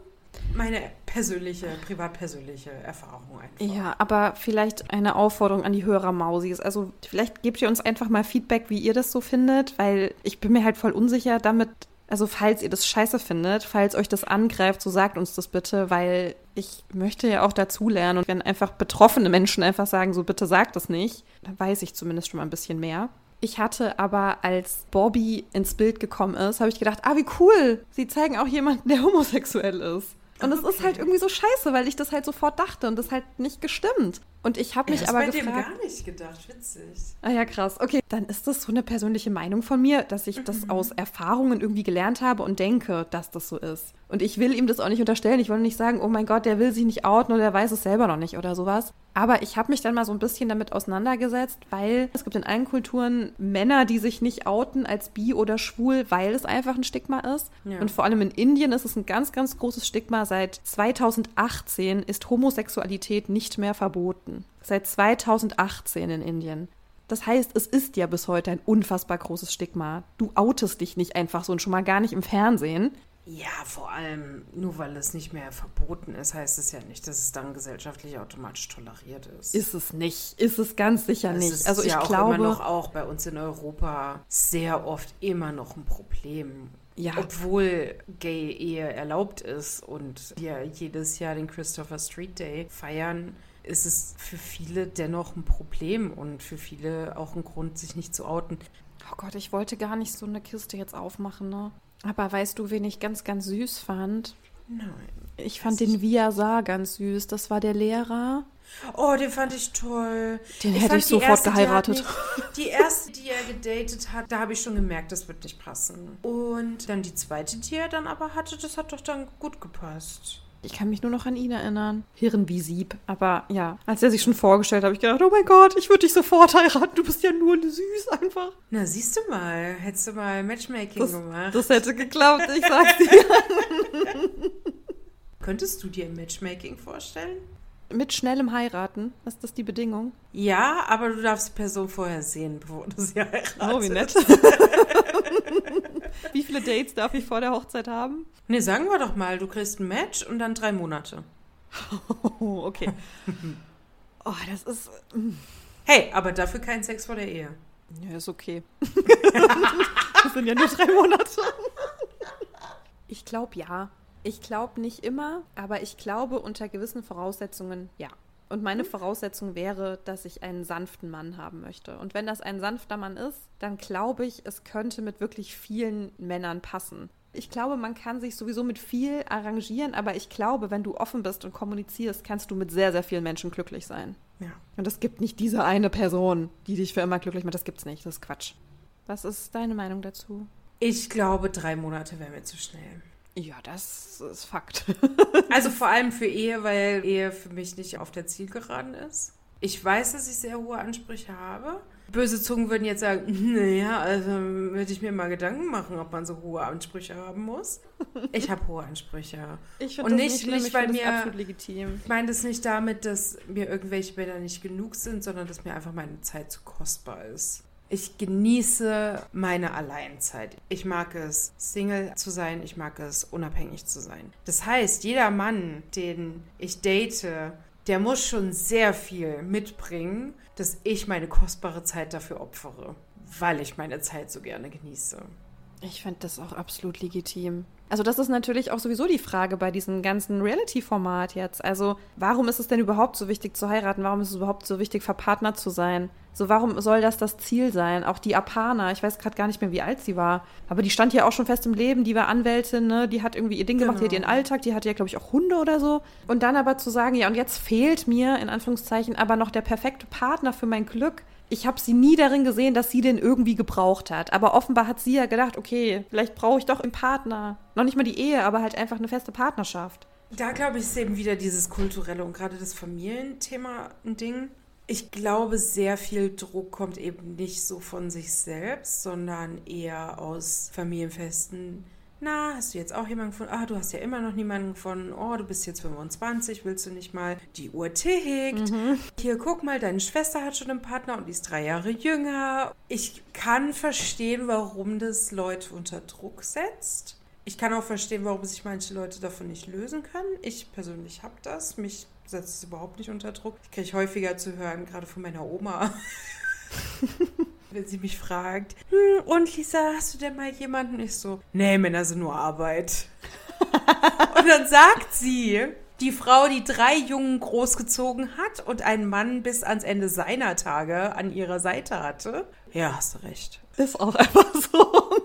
Meine persönliche, privat-persönliche Erfahrung einfach. Ja, aber vielleicht eine Aufforderung an die Hörer Mausis. Also vielleicht gebt ihr uns einfach mal Feedback, wie ihr das so findet, weil ich bin mir halt voll unsicher damit. Also falls ihr das scheiße findet, falls euch das angreift, so sagt uns das bitte, weil ich möchte ja auch dazulernen. Und wenn einfach betroffene Menschen einfach sagen, so bitte sagt das nicht, dann weiß ich zumindest schon mal ein bisschen mehr. Ich hatte aber, als Bobby ins Bild gekommen ist, habe ich gedacht, ah, wie cool. Sie zeigen auch jemanden, der homosexuell ist. Und es ist halt irgendwie so scheiße, weil ich das halt sofort dachte und das halt nicht gestimmt. Und ich habe mich Ich aber bei gefragt. dem gar nicht gedacht. Witzig. Ah ja, krass. Okay, dann ist das so eine persönliche Meinung von mir, dass ich das aus Erfahrungen irgendwie gelernt habe und denke, dass das so ist. Und ich will ihm das auch nicht unterstellen. Ich will nicht sagen, oh mein Gott, der will sich nicht outen oder der weiß es selber noch nicht oder sowas. Aber ich habe mich dann mal so ein bisschen damit auseinandergesetzt, weil es gibt in allen Kulturen Männer, die sich nicht outen als bi oder schwul, weil es einfach ein Stigma ist. Ja. Und vor allem in Indien ist es ein ganz, ganz großes Stigma. Seit 2018 ist Homosexualität nicht mehr verboten. Seit 2018 in Indien. Das heißt, es ist ja bis heute ein unfassbar großes Stigma. Du outest dich nicht einfach so und schon mal gar nicht im Fernsehen. Ja, vor allem, nur weil es nicht mehr verboten ist, heißt es ja nicht, dass es dann gesellschaftlich automatisch toleriert ist. Ist es nicht. Ist es ganz sicher Es nicht. ist also ich ja auch glaube. immer noch auch bei uns in Europa sehr oft immer noch ein Problem. Ja. Obwohl Gay-Ehe erlaubt ist und wir jedes Jahr den Christopher Street Day feiern, ist es für viele dennoch ein Problem und für viele auch ein Grund, sich nicht zu outen. Oh Gott, ich wollte gar nicht so eine Kiste jetzt aufmachen, ne? Aber weißt du, wen ich ganz, ganz süß fand? Nein. Ich fand den Viasar ganz süß. Das war der Lehrer. Oh, den fand ich toll. Den hätte fand ich die sofort erste, die geheiratet. mich- Die erste, die er gedatet hat, da habe ich schon gemerkt, das wird nicht passen. Und dann die zweite, die er dann aber hatte, das hat doch dann gut gepasst. Ich kann mich nur noch an ihn erinnern. Hirn wie Sieb. Aber ja, als er sich schon vorgestellt hat, habe ich gedacht, oh mein Gott, ich würde dich sofort heiraten. Du bist ja nur süß einfach. Na, siehst du mal, hättest du mal Matchmaking Das, gemacht. das hätte geklappt, ich sag's dir. Könntest du dir ein Matchmaking vorstellen? Mit schnellem Heiraten. Ist das die Bedingung? Ja, aber du darfst die Person vorher sehen, bevor du sie heiratest. Oh, wie nett. wie viele Dates darf ich vor der Hochzeit haben? Nee, sagen wir doch mal, du kriegst ein Match und dann drei Monate. Oh, okay. Oh, das ist. Hey, aber dafür kein Sex vor der Ehe. Ja, ist okay. das sind ja nur drei Monate. Ich glaube ja. Ich glaube nicht immer, aber ich glaube unter gewissen Voraussetzungen ja. Und meine Voraussetzung wäre, dass ich einen sanften Mann haben möchte. Und wenn das ein sanfter Mann ist, dann glaube ich, es könnte mit wirklich vielen Männern passen. Ich glaube, man kann sich sowieso mit viel arrangieren, aber ich glaube, wenn du offen bist und kommunizierst, kannst du mit sehr, sehr vielen Menschen glücklich sein. Ja. Und es gibt nicht diese eine Person, die dich für immer glücklich macht. Das gibt's nicht. Das ist Quatsch. Was ist deine Meinung dazu? Ich glaube, drei Monate wäre mir zu schnell. Ja, das ist Fakt. Also vor allem für Ehe, weil Ehe für mich nicht auf der Zielgeraden ist. Ich weiß, dass ich sehr hohe Ansprüche habe. Böse Zungen würden jetzt sagen, naja, also würde ich mir mal Gedanken machen, ob man so hohe Ansprüche haben muss. Ich habe hohe Ansprüche. Ich Und nicht- schlimm. nicht, Ich weil finde das mir- absolut legitim. Ich meine das nicht damit, dass mir irgendwelche Bilder nicht genug sind, sondern dass mir einfach meine Zeit zu kostbar ist. Ich genieße meine Alleinzeit. Ich mag es, Single zu sein. Ich mag es, unabhängig zu sein. Das heißt, jeder Mann, den ich date, der muss schon sehr viel mitbringen, dass ich meine kostbare Zeit dafür opfere, weil ich meine Zeit so gerne genieße. Ich finde das auch absolut legitim. Also das ist natürlich auch sowieso die Frage bei diesem ganzen Reality-Format jetzt. Also warum ist es denn überhaupt so wichtig zu heiraten? Warum ist es überhaupt so wichtig, verpartnert zu sein? So, warum soll das das Ziel sein? Auch die Apana, ich weiß gerade gar nicht mehr, wie alt sie war, aber die stand ja auch schon fest im Leben, die war Anwältin, ne? die hat irgendwie ihr Ding gemacht, die hat Genau. ihren Alltag, die hatte ja, glaube ich, auch Hunde oder so. Und dann aber zu sagen, ja, und jetzt fehlt mir, in Anführungszeichen, aber noch der perfekte Partner für mein Glück. Ich habe sie nie darin gesehen, dass sie den irgendwie gebraucht hat. Aber offenbar hat sie ja gedacht, okay, vielleicht brauche ich doch einen Partner. Noch nicht mal die Ehe, aber halt einfach eine feste Partnerschaft. Da glaube ich, ist eben wieder dieses kulturelle und gerade das Familienthema ein Ding. Ich glaube, sehr viel Druck kommt eben nicht so von sich selbst, sondern eher aus Familienfesten. Na, hast du jetzt auch jemanden gefunden? Ah, du hast ja immer noch niemanden gefunden. Oh, du bist jetzt 25, willst du nicht mal? Die Uhr tickt. Hier, guck mal, deine Schwester hat schon einen Partner und die ist drei Jahre jünger. Ich kann verstehen, warum das Leute unter Druck setzt. Ich kann auch verstehen, warum sich manche Leute davon nicht lösen können. Ich persönlich habe das. Mich setzt es überhaupt nicht unter Druck. Ich kriege häufiger zu hören, gerade von meiner Oma. Wenn sie mich fragt, hm, und Lisa, hast du denn mal jemanden? Ich so, nee, Männer sind nur Arbeit. und dann sagt sie, die Frau, die drei Jungen großgezogen hat und einen Mann bis ans Ende seiner Tage an ihrer Seite hatte. Ja, hast du recht. Ist auch einfach so.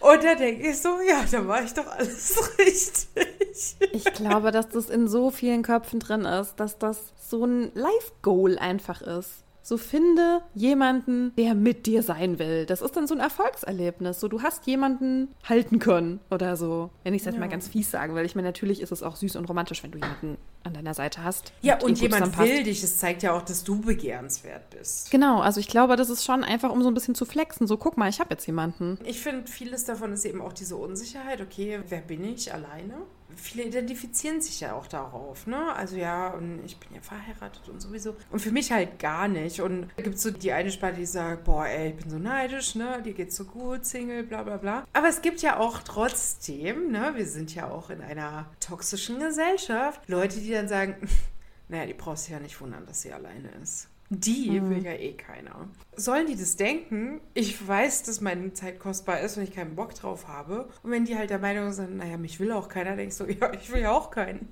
Und da denke ich so, ja, da war ich doch alles richtig. Ich glaube, dass das in so vielen Köpfen drin ist, dass das so ein Life-Goal einfach ist. So finde jemanden, der mit dir sein will. Das ist dann so ein Erfolgserlebnis. So, du hast jemanden halten können oder so. Wenn ich es jetzt ja. mal ganz fies sagen will. Ich meine, natürlich ist es auch süß und romantisch, wenn du jemanden an deiner Seite hast. Ja, und, und jemand will dich. Es zeigt ja auch, dass du begehrenswert bist. Genau, also ich glaube, das ist schon einfach, um so ein bisschen zu flexen. So, guck mal, ich habe jetzt jemanden. Ich finde, vieles davon ist eben auch diese Unsicherheit. Okay, wer bin ich alleine? Viele identifizieren sich ja auch darauf, ne? Also ja, und ich bin ja verheiratet und sowieso. Und für mich halt gar nicht. Und da gibt es so die eine Sparte, die sagt, boah, ey, ich bin so neidisch, ne? Dir geht's so gut, Single, bla bla bla. Aber es gibt ja auch trotzdem, ne? Wir sind ja auch in einer toxischen Gesellschaft, Leute, die dann sagen, naja, die brauchst du ja nicht wundern, dass sie alleine ist. Die mhm. will ja eh keiner. Sollen die das denken? Ich weiß, dass meine Zeit kostbar ist und ich keinen Bock drauf habe. Und wenn die halt der Meinung sind, naja, mich will auch keiner, denkst du, ja, ich will ja auch keinen.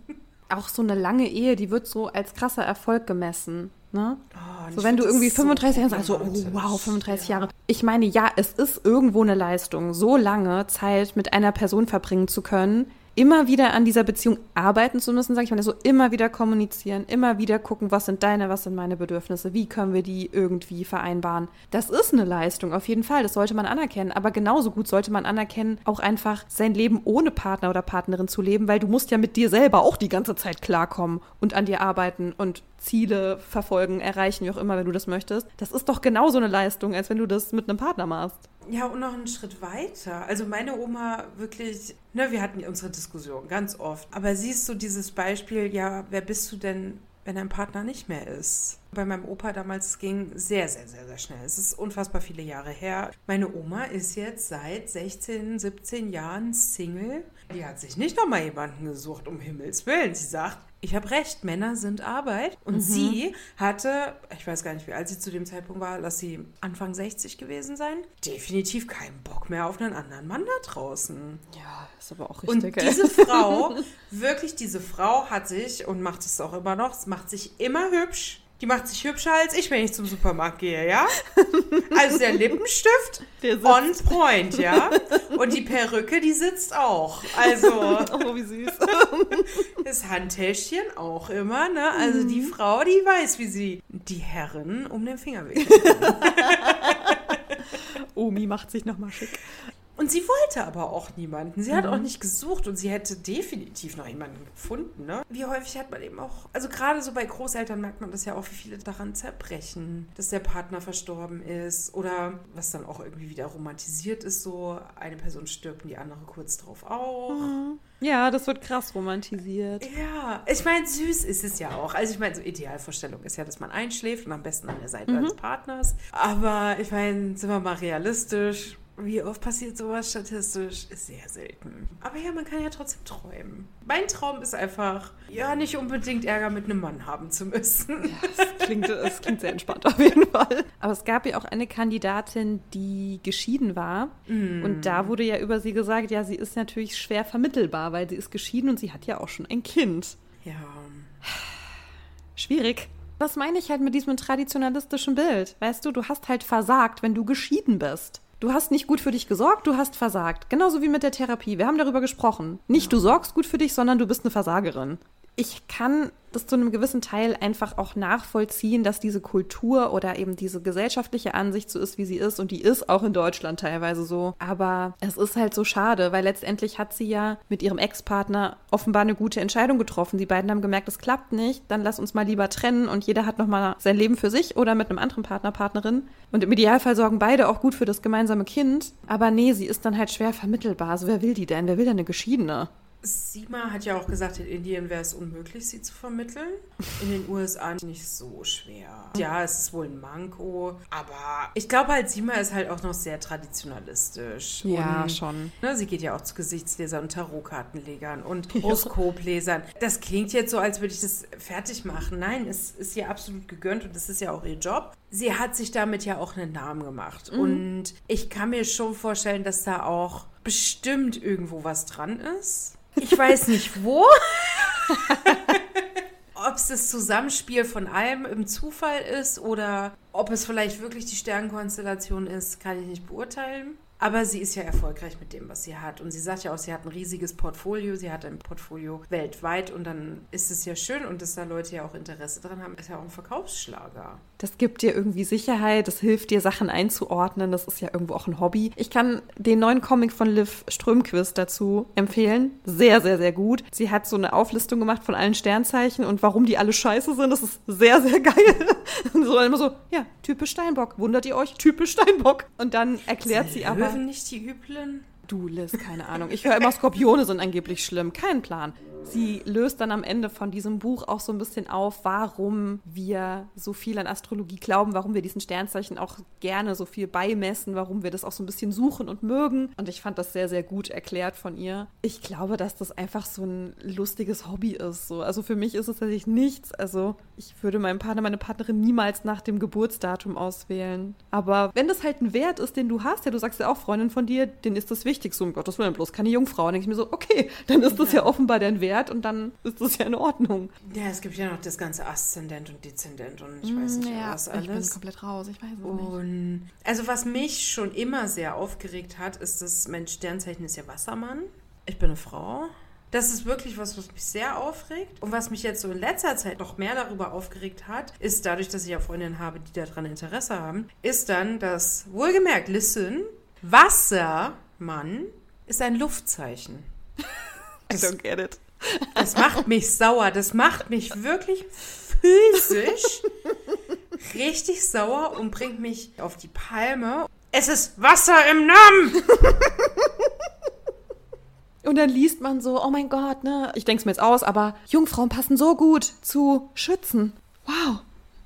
Auch so eine lange Ehe, die wird so als krasser Erfolg gemessen. Ne? Oh, so wenn du irgendwie 35 Jahre sagst, so, oh wow, 35 ja. Jahre. Ich meine, ja, es ist irgendwo eine Leistung, so lange Zeit mit einer Person verbringen zu können, immer wieder an dieser Beziehung arbeiten zu müssen, sage ich mal, so immer wieder kommunizieren, immer wieder gucken, was sind deine, was sind meine Bedürfnisse, wie können wir die irgendwie vereinbaren. Das ist eine Leistung, auf jeden Fall, das sollte man anerkennen, aber genauso gut sollte man anerkennen, auch einfach sein Leben ohne Partner oder Partnerin zu leben, weil du musst ja mit dir selber auch die ganze Zeit klarkommen und an dir arbeiten und Ziele verfolgen, erreichen, wie auch immer, wenn du das möchtest. Das ist doch genauso eine Leistung, als wenn du das mit einem Partner machst. Ja, und noch einen Schritt weiter. Also meine Oma wirklich, ne, wir hatten unsere Diskussion ganz oft. Aber siehst du dieses Beispiel, ja, wer bist du denn, wenn dein Partner nicht mehr ist? Bei meinem Opa damals ging sehr, sehr, sehr, sehr schnell. Es ist unfassbar viele Jahre her. Meine Oma ist jetzt seit 16, 17 Jahren Single. Die hat sich nicht nochmal jemanden gesucht, um Himmels Willen. Sie sagt, ich habe recht, Männer sind Arbeit. Und mhm. sie hatte, ich weiß gar nicht, wie alt sie zu dem Zeitpunkt war, lass sie Anfang 60 gewesen sein, definitiv keinen Bock mehr auf einen anderen Mann da draußen. Ja, ist aber auch richtig. Und diese Frau, wirklich diese Frau hat sich und macht es auch immer noch, macht sich immer hübsch die macht sich hübscher als ich, wenn ich zum Supermarkt gehe, ja? Also der Lippenstift der on point, ja? Und die Perücke, die sitzt auch. Also. Oh, wie süß. Das Handtäschchen auch immer, ne? Also mhm. die Frau, die weiß, wie sie die Herren um den Finger wickelt. Omi macht sich nochmal schick. Und sie wollte aber auch niemanden. Sie hat auch mhm. nicht gesucht und sie hätte definitiv noch jemanden gefunden. Ne? Wie häufig hat man eben auch, also gerade so bei Großeltern merkt man das ja auch, wie viele daran zerbrechen, dass der Partner verstorben ist oder was dann auch irgendwie wieder romantisiert ist, so eine Person stirbt und die andere kurz drauf auch. Mhm. Ja, das wird krass romantisiert. Ja, ich meine, süß ist es ja auch. Also ich meine, so Idealvorstellung ist ja, dass man einschläft und am besten an der Seite mhm. eines Partners. Aber ich meine, sind wir mal realistisch wie oft passiert sowas statistisch? Ist sehr selten. Aber ja, man kann ja trotzdem träumen. Mein Traum ist einfach, ja, nicht unbedingt Ärger mit einem Mann haben zu müssen. Ja, das, klingt, das klingt sehr entspannt auf jeden Fall. Aber es gab ja auch eine Kandidatin, die geschieden war. Mm. Und da wurde ja über sie gesagt, ja, sie ist natürlich schwer vermittelbar, weil sie ist geschieden und sie hat ja auch schon ein Kind. Ja. Schwierig. Das meine ich halt mit diesem traditionalistischen Bild. Weißt du, du hast halt versagt, wenn du geschieden bist. Du hast nicht gut für dich gesorgt, du hast versagt. Genauso wie mit der Therapie. Wir haben darüber gesprochen. Nicht du sorgst gut für dich, sondern du bist eine Versagerin. Ich kann das zu einem gewissen Teil einfach auch nachvollziehen, dass diese Kultur oder eben diese gesellschaftliche Ansicht so ist, wie sie ist. Und die ist auch in Deutschland teilweise so. Aber es ist halt so schade, weil letztendlich hat sie ja mit ihrem Ex-Partner offenbar eine gute Entscheidung getroffen. Die beiden haben gemerkt, es klappt nicht. Dann lass uns mal lieber trennen und jeder hat nochmal sein Leben für sich oder mit einem anderen Partner, Partnerin. Und im Idealfall sorgen beide auch gut für das gemeinsame Kind. Aber nee, sie ist dann halt schwer vermittelbar. Also wer will die denn? Wer will denn eine Geschiedene? Sima hat ja auch gesagt, in Indien wäre es unmöglich, sie zu vermitteln. In den USA nicht so schwer. Ja, es ist wohl ein Manko, aber ich glaube halt, Sima ist halt auch noch sehr traditionalistisch. Ja, und, schon. Ne, sie geht ja auch zu Gesichtslesern und Tarotkartenlegern und Horoskoplesern. Das klingt jetzt so, als würde ich das fertig machen. Nein, es ist ihr absolut gegönnt und das ist ja auch ihr Job. Sie hat sich damit ja auch einen Namen gemacht. Mhm. Und ich kann mir schon vorstellen, dass da auch bestimmt irgendwo was dran ist. Ich weiß nicht wo. ob es das Zusammenspiel von allem im Zufall ist oder ob es vielleicht wirklich die Sternenkonstellation ist, kann ich nicht beurteilen. Aber sie ist ja erfolgreich mit dem, was sie hat. Und sie sagt ja auch, sie hat ein riesiges Portfolio. Sie hat ein Portfolio weltweit. Und dann ist es ja schön und dass da Leute ja auch Interesse dran haben, ist ja auch ein Verkaufsschlager. Das gibt dir irgendwie Sicherheit, das hilft dir, Sachen einzuordnen. Das ist ja irgendwo auch ein Hobby. Ich kann den neuen Comic von Liv Strömquist dazu empfehlen. Sehr, sehr, sehr gut. Sie hat so eine Auflistung gemacht von allen Sternzeichen und warum die alle scheiße sind. Das ist sehr, sehr geil. so immer so, ja, typisch Steinbock. Wundert ihr euch? Typisch Steinbock. Und dann erklärt sie aber. Löwen nicht die Üblen? Du, Liz, keine Ahnung. Ich höre immer, Skorpione sind angeblich schlimm. Kein Plan. Sie löst dann am Ende von diesem Buch auch so ein bisschen auf, warum wir so viel an Astrologie glauben, warum wir diesen Sternzeichen auch gerne so viel beimessen, warum wir das auch so ein bisschen suchen und mögen. Und ich fand das sehr, sehr gut erklärt von ihr. Ich glaube, dass das einfach so ein lustiges Hobby ist. So. Also für mich ist es tatsächlich nichts. Also ich würde meinen Partner, meine Partnerin niemals nach dem Geburtsdatum auswählen. Aber wenn das halt ein Wert ist, den du hast, ja, du sagst ja auch Freundin von dir, den ist das wichtig. So, um Gottes Willen, bloß keine Jungfrau. Dann denke ich mir so, okay, dann ist das ja, ja offenbar dein Wert und dann ist das ja in Ordnung. Ja, es gibt ja noch das ganze Aszendent und Dezendent und ich weiß nicht, ja, was alles. Ich bin komplett raus, ich weiß es und, nicht. Also was mich schon immer sehr aufgeregt hat, ist das, mein Sternzeichen ist ja Wassermann. Ich bin eine Frau. Das ist wirklich was, was mich sehr aufregt. Und was mich jetzt so in letzter Zeit noch mehr darüber aufgeregt hat, ist dadurch, dass ich ja Freundinnen habe, die daran Interesse haben, ist dann, dass, wohlgemerkt, listen, Wassermann ist ein Luftzeichen. I don't get it. Das macht mich sauer. Das macht mich wirklich physisch richtig sauer und bringt mich auf die Palme. Es ist Wasser im Namen! Und dann liest man so, oh mein Gott, ne? Ich denke es mir jetzt aus, aber Jungfrauen passen so gut zu Schützen. Wow.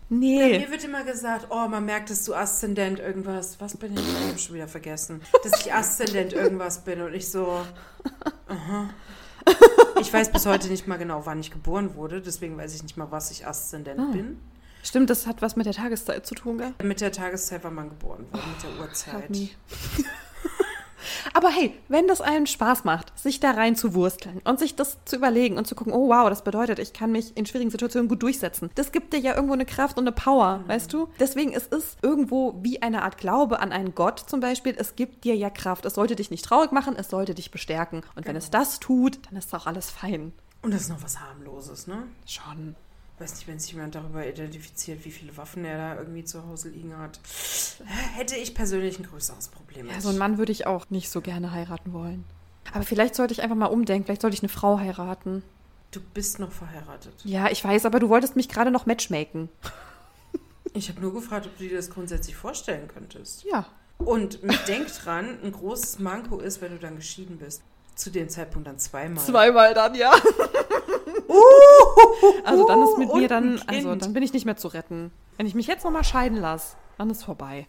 Nee. Ja, mir wird immer gesagt, oh, man merkt, dass du Aszendent irgendwas. Was bin ich? Ich habe schon wieder vergessen. Dass ich Aszendent irgendwas bin und ich so. Aha. Ich weiß bis heute nicht mal genau, wann ich geboren wurde, deswegen weiß ich nicht mal, was ich Aszendent ah. bin. Stimmt, das hat was mit der Tageszeit zu tun, gell? Mit der Tageszeit, wann man geboren wurde, oh, mit der Uhrzeit. Aber hey, wenn das einem Spaß macht, sich da rein zu wursteln und sich das zu überlegen und zu gucken, oh wow, das bedeutet, ich kann mich in schwierigen Situationen gut durchsetzen. Das gibt dir ja irgendwo eine Kraft und eine Power, mhm. weißt du? Deswegen es ist irgendwo wie eine Art Glaube an einen Gott zum Beispiel. Es gibt dir ja Kraft. Es sollte dich nicht traurig machen, es sollte dich bestärken. Und genau. wenn es das tut, dann ist auch alles fein. Und das ist noch was harmloses, ne? Schon weiß nicht, wenn sich jemand darüber identifiziert, wie viele Waffen er da irgendwie zu Hause liegen hat, hätte ich persönlich ein größeres Problem. Ja, so einen Mann würde ich auch nicht so gerne heiraten wollen. Aber vielleicht sollte ich einfach mal umdenken. Vielleicht sollte ich eine Frau heiraten. Du bist noch verheiratet. Ja, ich weiß, aber du wolltest mich gerade noch matchmaken. Ich habe nur gefragt, ob du dir das grundsätzlich vorstellen könntest. Ja. Und denk dran, ein großes Manko ist, wenn du dann geschieden bist. Zu dem Zeitpunkt dann zweimal. Zweimal dann, ja. also dann ist mit mir dann, also dann bin ich nicht mehr zu retten. Wenn ich mich jetzt nochmal scheiden lasse, dann ist vorbei.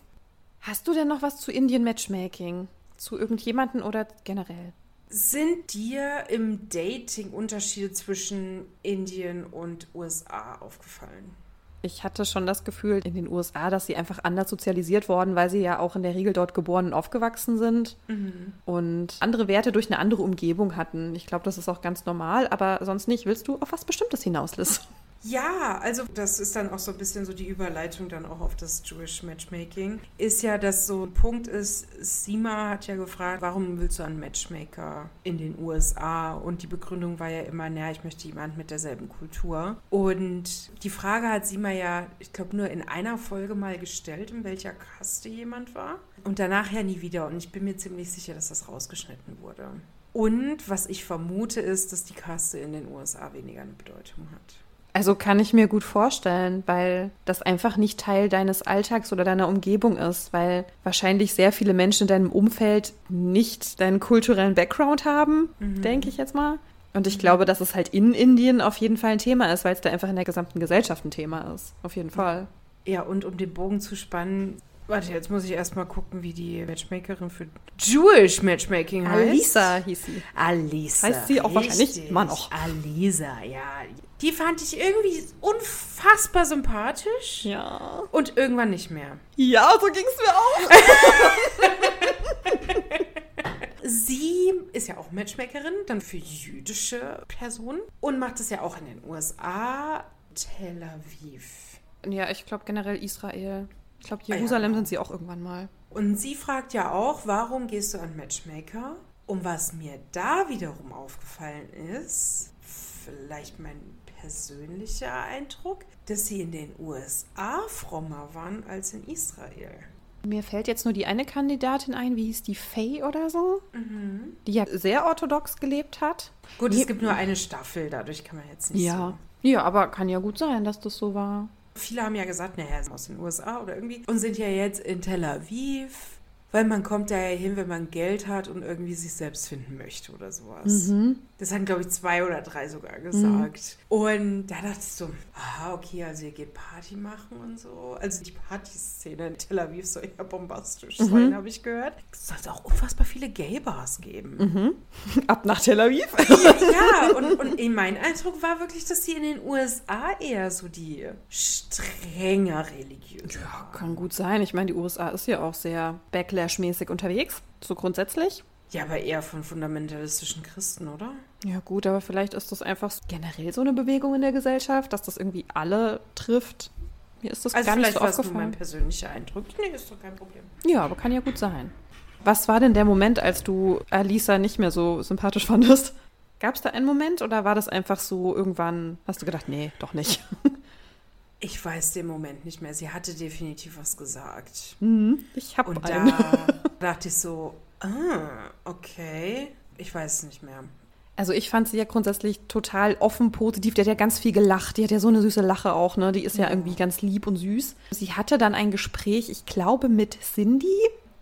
Hast du denn noch was zu Indian Matchmaking? Zu irgendjemanden oder generell? Sind dir im Dating Unterschiede zwischen Indien und USA aufgefallen? Ich hatte schon das Gefühl in den USA, dass sie einfach anders sozialisiert worden, weil sie ja auch in der Regel dort geboren und aufgewachsen sind mhm. und andere Werte durch eine andere Umgebung hatten. Ich glaube, das ist auch ganz normal, aber sonst nicht. Willst du auf was Bestimmtes hinaus, Liz? Ja, also das ist dann auch so ein bisschen so die Überleitung dann auch auf das Jewish Matchmaking. Ist ja, dass so ein Punkt ist, Sima hat ja gefragt, warum willst du einen Matchmaker in den USA? Und die Begründung war ja immer, naja, ich möchte jemanden mit derselben Kultur. Und die Frage hat Sima ja, ich glaube, nur in einer Folge mal gestellt, in welcher Kaste jemand war. Und danach ja nie wieder. Und ich bin mir ziemlich sicher, dass das rausgeschnitten wurde. Und was ich vermute, ist, dass die Kaste in den USA weniger eine Bedeutung hat. Also kann ich mir gut vorstellen, weil das einfach nicht Teil deines Alltags oder deiner Umgebung ist, weil wahrscheinlich sehr viele Menschen in deinem Umfeld nicht deinen kulturellen Background haben, mhm. denke ich jetzt mal. Und ich mhm. glaube, dass es halt in Indien auf jeden Fall ein Thema ist, weil es da einfach in der gesamten Gesellschaft ein Thema ist. Auf jeden Fall. Ja, und um den Bogen zu spannen, Warte, jetzt muss ich erstmal gucken, wie die Matchmakerin für Jewish Matchmaking heißt. Alisa hieß sie. Alisa. Heißt sie auch richtig. wahrscheinlich immer noch. Alisa, ja. Die fand ich irgendwie unfassbar sympathisch. Ja. Und irgendwann nicht mehr. Ja, so ging es mir auch. sie ist ja auch Matchmakerin, dann für jüdische Personen und macht es ja auch in den USA, Tel Aviv. Ja, ich glaube generell Israel. Ich glaube, Jerusalem ah, ja. sind sie auch irgendwann mal. Und sie fragt ja auch, warum gehst du an Matchmaker? Und was mir da wiederum aufgefallen ist, vielleicht mein persönlicher Eindruck, dass sie in den USA frommer waren als in Israel. Mir fällt jetzt nur die eine Kandidatin ein, wie hieß die Faye oder so, mhm. die ja sehr orthodox gelebt hat. Gut, es gibt nur eine Staffel, dadurch kann man jetzt nicht ja. so. Ja, aber kann ja gut sein, dass das so war. Viele haben ja gesagt, naja, aus den USA oder irgendwie und sind ja jetzt in Tel Aviv weil man kommt da ja hin, wenn man Geld hat und irgendwie sich selbst finden möchte oder sowas. Mhm. Das haben, glaube ich, zwei oder drei sogar gesagt. Mhm. Und da dachte ich so, aha, okay, also ihr geht Party machen und so. Also die Partyszene in Tel Aviv soll ja bombastisch mhm. sein, habe ich gehört. Es soll auch unfassbar viele Gay-Bars geben. Mhm. Ab nach Tel Aviv? ja, und, und mein Eindruck war wirklich, dass sie in den USA eher so die strenger religiöse Ja, kann gut sein. Ich meine, die USA ist ja auch sehr backlash-mäßig unterwegs, so grundsätzlich. Ja, aber eher von fundamentalistischen Christen, oder? Ja, gut, aber vielleicht ist das einfach generell so eine Bewegung in der Gesellschaft, dass das irgendwie alle trifft. Mir ist das also gar nicht so aufgefallen. Nur mein persönlicher Eindruck. Nee, ist doch kein Problem. Ja, aber kann ja gut sein. Was war denn der Moment, als du Alisa nicht mehr so sympathisch fandest? Gab es da einen Moment oder war das einfach so irgendwann, hast du gedacht, nee, doch nicht? Ich weiß den Moment nicht mehr. Sie hatte definitiv was gesagt. Mhm, ich habe Und einen. da dachte ich so, ah, okay. Ich weiß es nicht mehr. Also ich fand sie ja grundsätzlich total offen, positiv. Die hat ja ganz viel gelacht. Die hat ja so eine süße Lache auch, ne? Die ist ja, irgendwie ganz lieb und süß. Sie hatte dann ein Gespräch, ich glaube, mit Cindy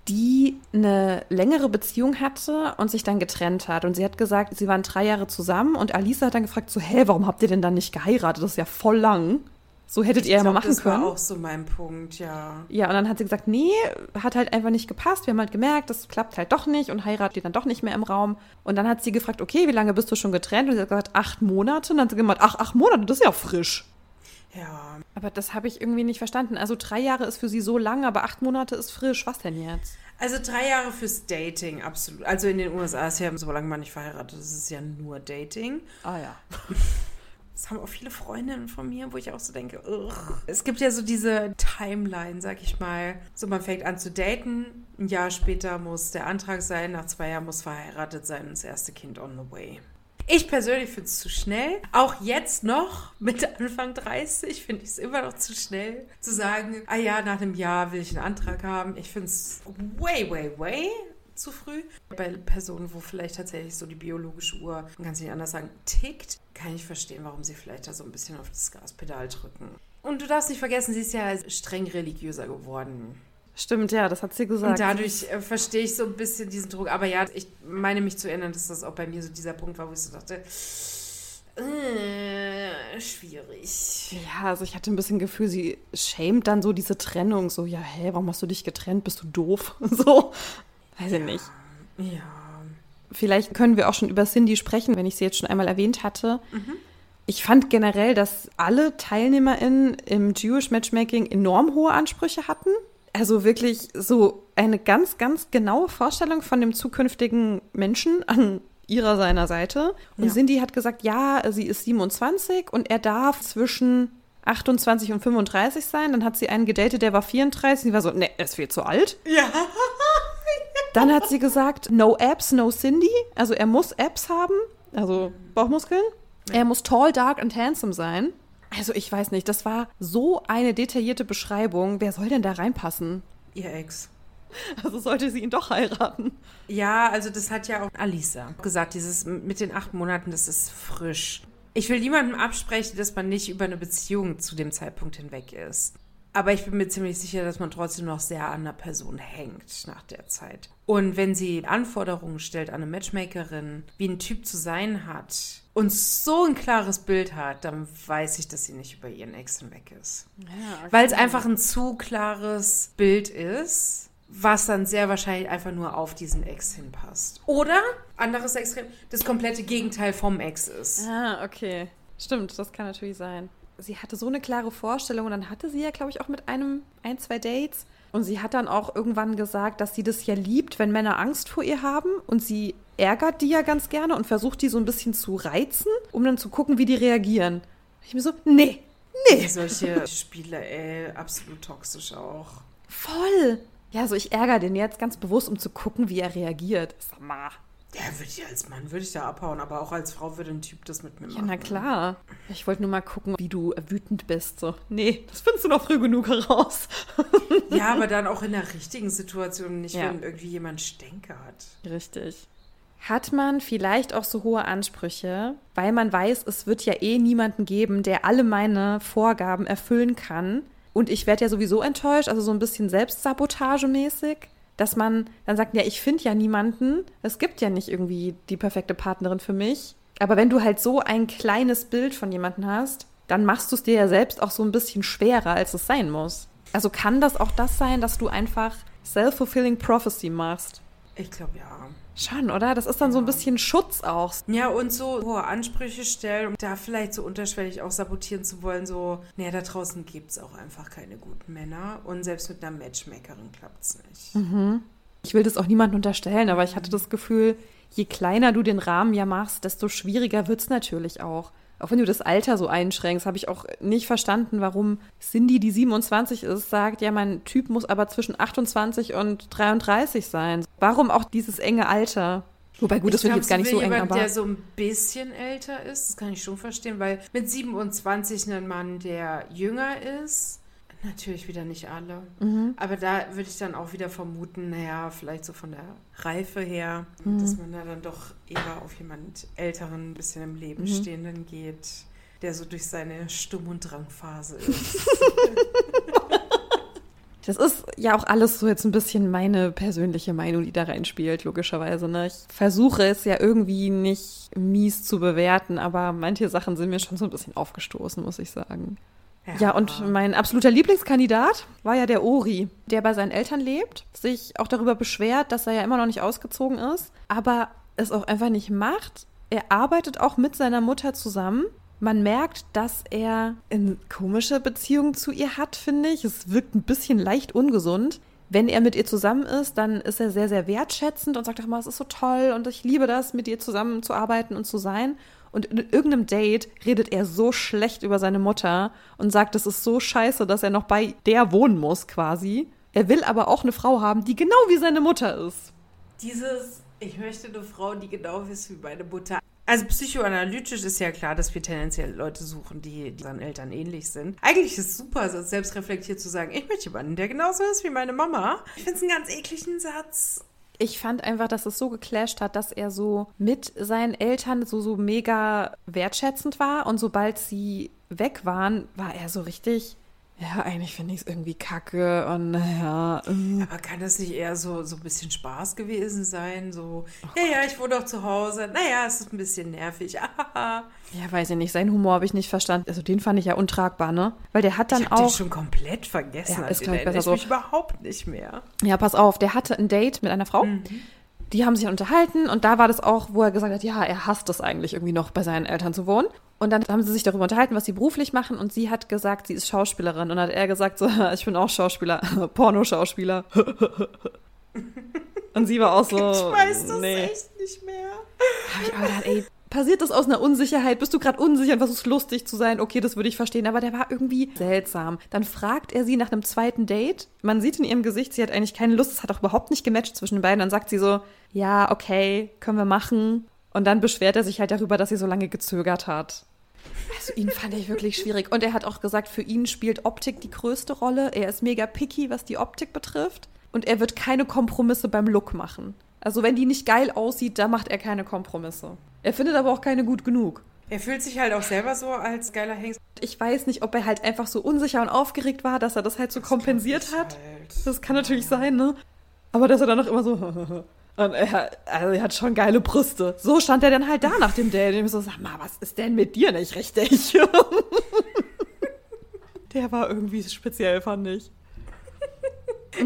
die eine längere Beziehung hatte und sich dann getrennt hat. Und sie hat gesagt, sie waren drei Jahre zusammen und Alisa hat dann gefragt, so, hä, warum habt ihr denn dann nicht geheiratet? Das ist ja voll lang. So hättet ich ihr ja mal machen das können. Das war auch so mein Punkt, ja. Ja, und dann hat sie gesagt, nee, hat halt einfach nicht gepasst. Wir haben halt gemerkt, das klappt halt doch nicht und heiratet dann doch nicht mehr im Raum. Und dann hat sie gefragt, okay, wie lange bist du schon getrennt? Und sie hat gesagt, acht Monate. Und dann hat sie gemeint, ach, acht Monate, das ist ja frisch. Ja. Aber das habe ich irgendwie nicht verstanden. Also drei Jahre ist für sie so lang, aber acht Monate ist frisch. Was denn jetzt? Also drei Jahre fürs Dating, absolut. Also in den USA ist ja, solange man nicht verheiratet ist, ist ja nur Dating. Ah ja. Das haben auch viele Freundinnen von mir, wo ich auch so denke, ugh. es gibt ja so diese Timeline, sag ich mal. So, man fängt an zu daten, ein Jahr später muss der Antrag sein, nach zwei Jahren muss verheiratet sein und das erste Kind on the way. Ich persönlich finde es zu schnell. Auch jetzt noch mit Anfang 30 finde ich es immer noch zu schnell zu sagen, ah ja, nach einem Jahr will ich einen Antrag haben. Ich finde es way, way, way zu früh. Bei Personen, wo vielleicht tatsächlich so die biologische Uhr, man kann es nicht anders sagen, tickt, kann ich verstehen, warum sie vielleicht da so ein bisschen auf das Gaspedal drücken. Und du darfst nicht vergessen, sie ist ja streng religiöser geworden. Stimmt, ja, das hat sie gesagt. Und dadurch äh, verstehe ich so ein bisschen diesen Druck. Aber ja, ich meine mich zu erinnern, dass das auch bei mir so dieser Punkt war, wo ich so dachte, äh, schwierig. Ja, also ich hatte ein bisschen Gefühl, sie schämt dann so diese Trennung. So, ja, hä, warum hast du dich getrennt? Bist du doof? So, weiß ich nicht. Ja. Vielleicht können wir auch schon über Cindy sprechen, wenn ich sie jetzt schon einmal erwähnt hatte. Mhm. Ich fand generell, dass alle TeilnehmerInnen im Jewish Matchmaking enorm hohe Ansprüche hatten also wirklich so eine ganz, ganz genaue Vorstellung von dem zukünftigen Menschen an ihrer seiner Seite. Und ja. Cindy hat gesagt, ja, sie ist 27 und er darf zwischen 28 und 35 sein. Dann hat sie einen gedatet, der war 34. Sie war so, ne, er ist viel zu alt. Ja. Dann hat sie gesagt, no abs, no Cindy. Also er muss Abs haben, also Bauchmuskeln. Er muss tall, dark and handsome sein. Also ich weiß nicht, das war so eine detaillierte Beschreibung. Wer soll denn da reinpassen? Ihr Ex. Also sollte sie ihn doch heiraten. Ja, also das hat ja auch Alisa gesagt, dieses mit den acht Monaten, das ist frisch. Ich will niemandem absprechen, dass man nicht über eine Beziehung zu dem Zeitpunkt hinweg ist. Aber ich bin mir ziemlich sicher, dass man trotzdem noch sehr an der Person hängt nach der Zeit. Und wenn sie Anforderungen stellt an eine Matchmakerin, wie ein Typ zu sein hat und so ein klares Bild hat, dann weiß ich, dass sie nicht über ihren Ex hinweg ist. Ja, okay. Weil es einfach ein zu klares Bild ist, was dann sehr wahrscheinlich einfach nur auf diesen Ex hinpasst. Oder, anderes Extrem, das komplette Gegenteil vom Ex ist. Ah, okay. Stimmt, das kann natürlich sein sie hatte so eine klare Vorstellung und dann hatte sie ja, glaube ich, auch mit einem ein, zwei Dates. Und sie hat dann auch irgendwann gesagt, dass sie das ja liebt, wenn Männer Angst vor ihr haben. Und sie ärgert die ja ganz gerne und versucht die so ein bisschen zu reizen, um dann zu gucken, wie die reagieren. Ich mir so, nee, nee. Solche Spiele, ey, absolut toxisch auch. Voll. Ja, so ich ärgere den jetzt ganz bewusst, um zu gucken, wie er reagiert. Sag mal. Ja, würde ich als Mann würde ich da abhauen, aber auch als Frau würde ein Typ das mit mir Ja, machen. na klar. Ich wollte nur mal gucken, wie du wütend bist. So, nee, das findest du noch früh genug heraus. Ja, aber dann auch in der richtigen Situation, nicht Ja. wenn irgendwie jemand Stänke hat. Richtig. Hat man vielleicht auch so hohe Ansprüche, weil man weiß, es wird ja eh niemanden geben, der alle meine Vorgaben erfüllen kann. Und ich werde ja sowieso enttäuscht, also so ein bisschen Selbstsabotagemäßig, dass man dann sagt, ja, ich finde ja niemanden, es gibt ja nicht irgendwie die perfekte Partnerin für mich. Aber wenn du halt so ein kleines Bild von jemandem hast, dann machst du es dir ja selbst auch so ein bisschen schwerer, als es sein muss. Also kann das auch das sein, dass du einfach self-fulfilling prophecy machst? Ich glaube ja. Schon, oder? Das ist dann so ein bisschen Schutz auch. Ja, und so hohe Ansprüche stellen, um da vielleicht so unterschwellig auch sabotieren zu wollen, so, naja, da draußen gibt es auch einfach keine guten Männer. Und selbst mit einer Matchmakerin klappt es nicht. Ich will das auch niemandem unterstellen, aber ich hatte das Gefühl, je kleiner du den Rahmen ja machst, desto schwieriger wird es natürlich auch. Auch wenn du das Alter so einschränkst, habe ich auch nicht verstanden, warum Cindy, die 27 ist, sagt, ja, mein Typ muss aber zwischen 28 und 33 sein. Warum auch dieses enge Alter? Wobei, gut, das finde ich jetzt gar nicht so will eng, jemand, aber. der so ein bisschen älter ist, das kann ich schon verstehen, weil mit 27 ein Mann, der jünger ist, natürlich wieder nicht alle. Mhm. Aber da würde ich dann auch wieder vermuten, naja, vielleicht so von der Reife her, Mhm. dass man da dann doch eher auf jemand Älteren, ein bisschen im Leben Mhm. stehenden geht, der so durch seine Stumm- und Drangphase ist. Das ist ja auch alles so jetzt ein bisschen meine persönliche Meinung, die da reinspielt, logischerweise. Ne? Ich versuche es ja irgendwie nicht mies zu bewerten, aber manche Sachen sind mir schon so ein bisschen aufgestoßen, muss ich sagen. Ja, und mein absoluter Lieblingskandidat war ja der Ori, der bei seinen Eltern lebt, sich auch darüber beschwert, dass er ja immer noch nicht ausgezogen ist, aber es auch einfach nicht macht. Er arbeitet auch mit seiner Mutter zusammen. Man merkt, dass er eine komische Beziehung zu ihr hat, finde ich. Es wirkt ein bisschen leicht ungesund. Wenn er mit ihr zusammen ist, dann ist er sehr, sehr wertschätzend und sagt auch immer, es ist so toll und ich liebe das, mit ihr zusammen zu arbeiten und zu sein. Und in irgendeinem Date redet er so schlecht über seine Mutter und sagt, es ist so scheiße, dass er noch bei der wohnen muss, quasi. Er will aber auch eine Frau haben, die genau wie seine Mutter ist. Dieses, ich möchte eine Frau, die genau ist wie meine Mutter. Also psychoanalytisch ist ja klar, dass wir tendenziell Leute suchen, die, die unseren Eltern ähnlich sind. Eigentlich ist es super, selbstreflektiert zu sagen, ich möchte jemanden, der genauso ist wie meine Mama. Ich finde es einen ganz ekligen Satz. Ich fand einfach, dass es so geclasht hat, dass er so mit seinen Eltern so, so mega wertschätzend war. Und sobald sie weg waren, war er so richtig, ja, eigentlich finde ich es irgendwie kacke und naja. äh. Aber kann das nicht eher so, so ein bisschen Spaß gewesen sein? So, ja, ja, ich wohne doch zu Hause. Naja, es ist ein bisschen nervig. Ja, weiß ich nicht, seinen Humor habe ich nicht verstanden. Also den fand ich ja untragbar, ne? Weil der hat dann ich den auch. schon komplett vergessen. Ja, an ist, den glaub ich, besser ich mich überhaupt nicht mehr. Ja, pass auf, der hatte ein Date mit einer Frau. Die haben sich dann unterhalten und da war das auch, wo er gesagt hat, ja, er hasst es eigentlich irgendwie noch bei seinen Eltern zu wohnen. Und dann haben sie sich darüber unterhalten, was sie beruflich machen und sie hat gesagt, sie ist Schauspielerin und hat er gesagt, so, ich bin auch Schauspieler, Pornoschauspieler. und sie war auch so, ich weiß das nee. echt nicht mehr. Hab ich aber gedacht, ey, passiert das aus einer Unsicherheit? Bist du gerade unsicher und versuchst lustig zu sein? Okay, das würde ich verstehen, aber der war irgendwie seltsam. Dann fragt er sie nach einem zweiten Date. Man sieht in ihrem Gesicht, sie hat eigentlich keine Lust. Es hat auch überhaupt nicht gematcht zwischen den beiden. Dann sagt sie so, ja, okay, können wir machen. Und dann beschwert er sich halt darüber, dass sie so lange gezögert hat. Also ihn fand ich wirklich schwierig. Und er hat auch gesagt, für ihn spielt Optik die größte Rolle. Er ist mega picky, was die Optik betrifft. Und er wird keine Kompromisse beim Look machen. Also wenn die nicht geil aussieht, da macht er keine Kompromisse. Er findet aber auch keine gut genug. Er fühlt sich halt auch selber so als geiler Hengst. Ich weiß nicht, ob er halt einfach so unsicher und aufgeregt war, dass er das halt so kompensiert glaub ich hat. halt. Das kann natürlich sein, ne? Aber dass er dann noch immer so. Und er, also er hat schon geile Brüste. So stand er dann halt da nach dem Date. Und ich so, sag mal, was ist denn mit dir nicht richtig? Der war irgendwie speziell, fand ich.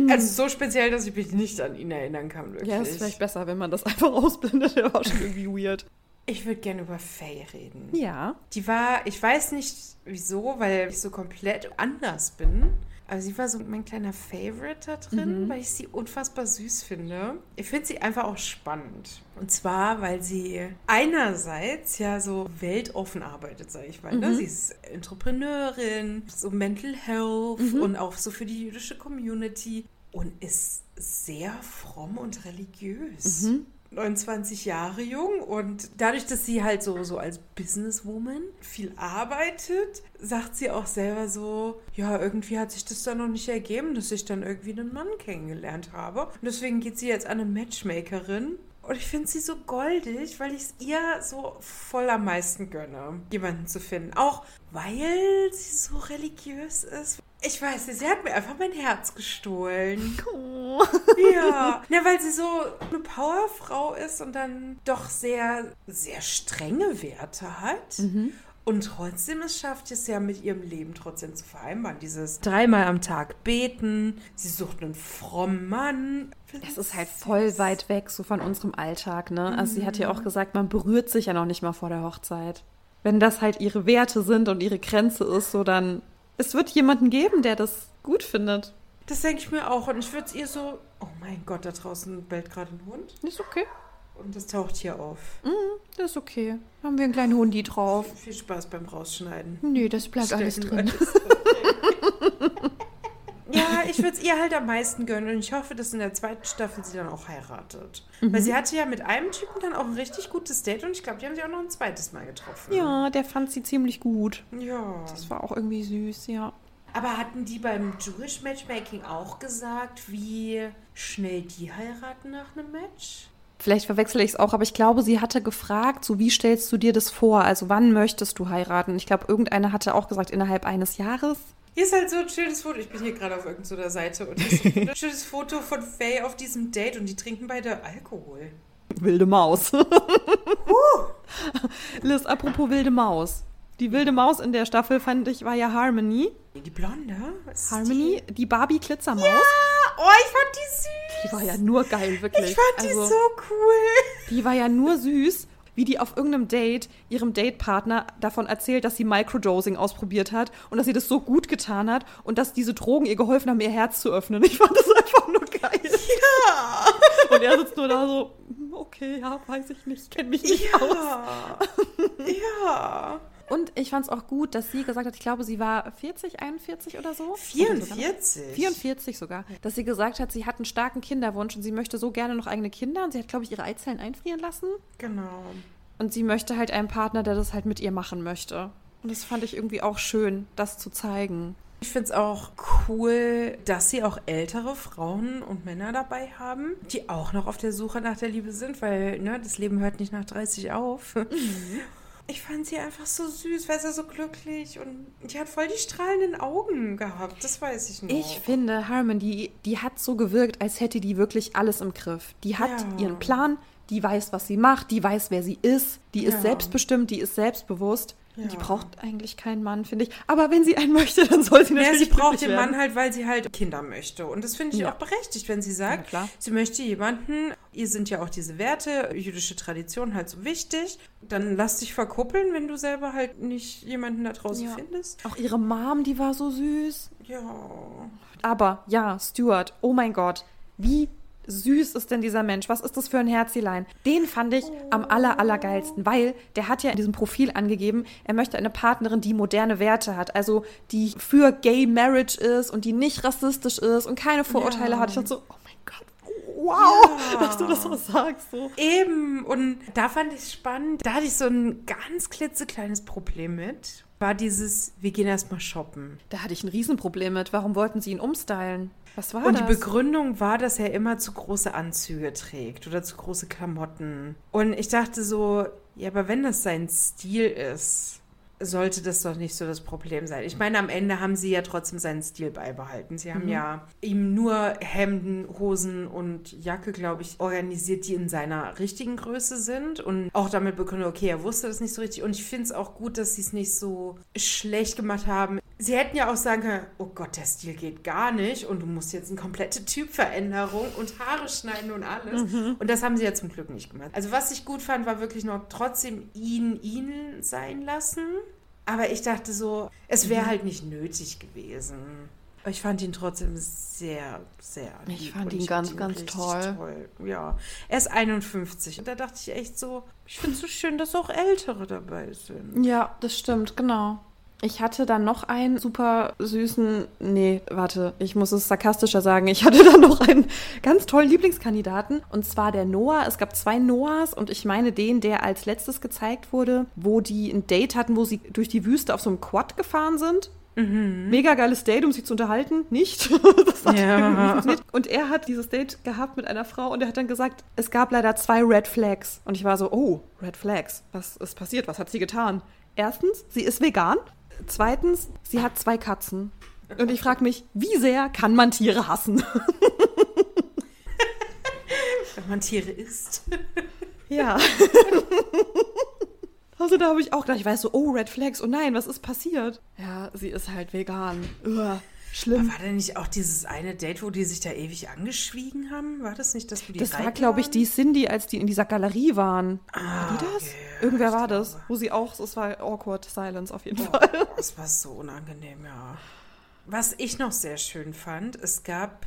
Also so speziell, dass ich mich nicht an ihn erinnern kann, wirklich. Ja, ist vielleicht besser, wenn man das einfach ausblendet. Der war schon irgendwie weird. Ich würde gerne über Faye reden. Ja. Die war, ich weiß nicht wieso, weil ich so komplett anders bin. Aber sie war so mein kleiner Favorite da drin, Mhm. weil ich sie unfassbar süß finde. Ich finde sie einfach auch spannend. Und zwar, weil sie einerseits ja so weltoffen arbeitet, sage ich mal. Ne? Mhm. Sie ist Entrepreneurin, so Mental Health Mhm. und auch so für die jüdische Community. und ist sehr fromm und religiös. Mhm. 29 Jahre jung und dadurch, dass sie halt so, so als Businesswoman viel arbeitet, sagt sie auch selber so, ja, irgendwie hat sich das dann noch nicht ergeben, dass ich dann irgendwie einen Mann kennengelernt habe. Und deswegen geht sie jetzt an eine Matchmakerin und ich finde sie so goldig, weil ich es ihr so voll am meisten gönne, jemanden zu finden. Auch weil sie so religiös ist. Ich weiß nicht, sie hat mir einfach mein Herz gestohlen. Oh. Ja. ja, weil sie so eine Powerfrau ist und dann doch sehr, sehr strenge Werte hat. Mhm. Und trotzdem es schafft es ja mit ihrem Leben trotzdem zu vereinbaren. Dieses dreimal am Tag beten, sie sucht einen frommen Mann. Das ist halt voll weit weg so von unserem Alltag, ne? Also sie hat ja auch gesagt, man berührt sich ja noch nicht mal vor der Hochzeit. Wenn das halt ihre Werte sind und ihre Grenze ist, so dann es wird jemanden geben, der das gut findet. Das denke ich mir auch. Und ich würde es ihr so. Oh mein Gott, da draußen bellt gerade ein Hund. Ist okay. Und das taucht hier auf. Mm, das ist okay. Haben wir einen kleinen Hundi drauf. Viel Spaß beim Rausschneiden. Nee, das bleibt Stellen alles drin. ja, ich würde es ihr halt am meisten gönnen. Und ich hoffe, dass in der zweiten Staffel sie dann auch heiratet. Mhm. Weil sie hatte ja mit einem Typen dann auch ein richtig gutes Date. Und ich glaube, die haben sie auch noch ein zweites Mal getroffen. Ja, der fand sie ziemlich gut. Ja. Das war auch irgendwie süß, ja. Aber hatten die beim Jewish Matchmaking auch gesagt, wie schnell die heiraten nach einem Match? Vielleicht verwechsle ich es auch, aber ich glaube, sie hatte gefragt, so wie stellst du dir das vor? Also wann möchtest du heiraten? Ich glaube, irgendeine hatte auch gesagt, innerhalb eines Jahres. Hier ist halt so ein schönes Foto. Ich bin hier gerade auf irgendeiner Seite und hier ist ein schönes Foto von Faye auf diesem Date und die trinken beide Alkohol. Wilde Maus. uh. Liz, apropos wilde Maus. Die wilde Maus in der Staffel fand ich war ja Harmony. Die Blonde? Harmony, die, die Barbie Glitzermaus. Ja, oh, ich fand die süß. Die war ja nur geil, wirklich. Ich fand also, die so cool. Die war ja nur süß, wie die auf irgendeinem Date ihrem Datepartner davon erzählt, dass sie Microdosing ausprobiert hat und dass sie das so gut getan hat und dass diese Drogen ihr geholfen haben, ihr Herz zu öffnen. Ich fand das einfach nur geil. Ja. Und er sitzt nur da so, hm, okay, ja, weiß ich nicht, kenne mich nicht ja. aus. ja. Und ich fand es auch gut, dass sie gesagt hat, ich glaube, sie war 40, 41 oder so. 44? Oder 44 sogar. Dass sie gesagt hat, sie hat einen starken Kinderwunsch und sie möchte so gerne noch eigene Kinder. Und sie hat, glaube ich, ihre Eizellen einfrieren lassen. Genau. Und sie möchte halt einen Partner, der das halt mit ihr machen möchte. Und das fand ich irgendwie auch schön, das zu zeigen. Ich finde es auch cool, dass sie auch ältere Frauen und Männer dabei haben, die auch noch auf der Suche nach der Liebe sind, weil ne, das Leben hört nicht nach 30 auf. Mhm. Ich fand sie einfach so süß, weil sie so glücklich und die hat voll die strahlenden Augen gehabt. Das weiß ich noch. Ich finde, Harmon, die, die hat so gewirkt, als hätte die wirklich alles im Griff. Die hat ja. ihren Plan, die weiß, was sie macht, die weiß, wer sie ist, die ist ja. selbstbestimmt, die ist selbstbewusst. Ja. Die braucht eigentlich keinen Mann, finde ich. Aber wenn sie einen möchte, dann soll sie natürlich. Ja, sie braucht den Mann halt, weil sie halt Kinder möchte. Und das finde ich ja. auch berechtigt, wenn sie sagt, ja, sie möchte jemanden, ihr sind ja auch diese Werte, jüdische Tradition halt so wichtig. Dann lass dich verkuppeln, wenn du selber halt nicht jemanden da draußen findest. Auch ihre Mom, die war so süß. Ja. Aber ja, Stuart, oh mein Gott, wie süß ist denn dieser Mensch? Was ist das für ein Herzilein? Den fand ich am aller, allergeilsten, weil der hat ja in diesem Profil angegeben, er möchte eine Partnerin, die moderne Werte hat, also die für Gay Marriage ist und die nicht rassistisch ist und keine Vorurteile ja. hat. Ich dachte so, oh mein Gott, wow, ja. dass du das so sagst. So. Eben, und da fand ich es spannend. Da hatte ich so ein ganz klitzekleines Problem mit. War dieses, wir gehen erstmal shoppen. Da hatte ich ein Riesenproblem mit. Warum wollten sie ihn umstylen? Was war und das? die Begründung war, dass er immer zu große Anzüge trägt oder zu große Klamotten. Und ich dachte so, ja, aber wenn das sein Stil ist, sollte das doch nicht so das Problem sein. Ich meine, am Ende haben sie ja trotzdem seinen Stil beibehalten. Sie haben mhm. ja ihm nur Hemden, Hosen und Jacke, glaube ich, organisiert, die in seiner richtigen Größe sind und auch damit begründet, okay, er wusste das nicht so richtig. Und ich finde es auch gut, dass sie es nicht so schlecht gemacht haben. Sie hätten ja auch sagen können, oh Gott, der Stil geht gar nicht und du musst jetzt eine komplette Typveränderung und Haare schneiden und alles. Mhm. Und das haben sie ja zum Glück nicht gemacht. Also was ich gut fand, war wirklich noch trotzdem ihn, ihn sein lassen. Aber ich dachte so, es wäre mhm. halt nicht nötig gewesen. Aber ich fand ihn trotzdem sehr, sehr. Ich fand ihn ganz, ganz toll. toll. Ja, er ist 51 und da dachte ich echt so, ich finde es so schön, dass auch Ältere dabei sind. Ja, das stimmt, genau. Ich hatte dann noch einen super süßen, nee, warte, ich muss es sarkastischer sagen. Ich hatte dann noch einen ganz tollen Lieblingskandidaten und zwar der Noah. Es gab zwei Noahs und ich meine den, der als letztes gezeigt wurde, wo die ein Date hatten, wo sie durch die Wüste auf so einem Quad gefahren sind. Mhm. Mega geiles Date, um sich zu unterhalten. Nicht. das hat ja. nicht Und er hat dieses Date gehabt mit einer Frau und er hat dann gesagt, es gab leider zwei Red Flags. Und ich war so, oh, Red Flags. Was ist passiert? Was hat sie getan? Erstens, sie ist vegan. Zweitens, sie hat zwei Katzen. Und ich frage mich, wie sehr kann man Tiere hassen? Wenn man Tiere isst. Ja. Also da habe ich auch gedacht, ich weiß so, oh, Red Flags, oh nein, was ist passiert? Ja, sie ist halt vegan. Ugh, schlimm. Aber war denn nicht auch dieses eine Date, wo die sich da ewig angeschwiegen haben? War das nicht das, wo die Das war, glaube ich, die Cindy, als die in dieser Galerie waren. Ah, war die das? Okay. Irgendwer war das, wo sie auch, es war awkward silence auf jeden oh, Fall. Das war so unangenehm, ja. Was ich noch sehr schön fand, es gab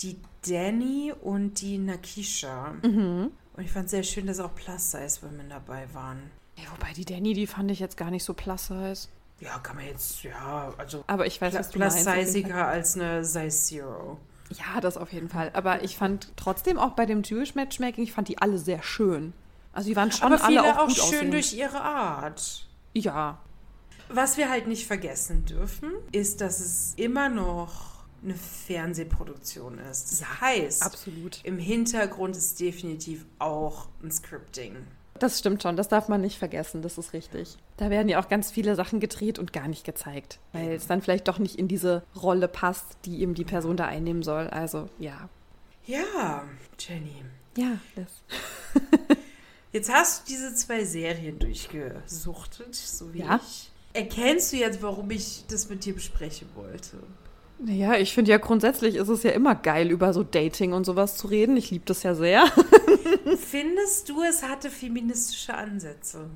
die Danny und die Nakisha. Mhm. Und ich fand sehr schön, dass auch Plus-Size-Women dabei waren. Ja, wobei die Danny, die fand ich jetzt gar nicht so plus-size. Ja, kann man jetzt, ja, also. Aber ich weiß, was du meinst. Als eine Size Zero. Ja, das auf jeden Fall. Aber ich fand trotzdem auch bei dem Jewish Matchmaking, ich fand die alle sehr schön. Also die waren schon Aber alle auch, auch schön aussehen. durch ihre Art. Ja. Was wir halt nicht vergessen dürfen, ist, dass es immer noch eine Fernsehproduktion ist. Das heißt, absolut. im Hintergrund ist definitiv auch ein Scripting. Das stimmt schon, das darf man nicht vergessen, das ist richtig. Da werden ja auch ganz viele Sachen gedreht und gar nicht gezeigt, weil es dann vielleicht doch nicht in diese Rolle passt, die eben die Person da einnehmen soll. Also ja. Ja, Jenny. Ja, das. Jetzt hast du diese zwei Serien durchgesuchtet, so wie ja. ich. Erkennst du jetzt, warum ich das mit dir besprechen wollte? Naja, ich finde ja grundsätzlich ist es ja immer geil, über so Dating und sowas zu reden. Ich liebe das ja sehr. Findest du, es hatte feministische Ansätze?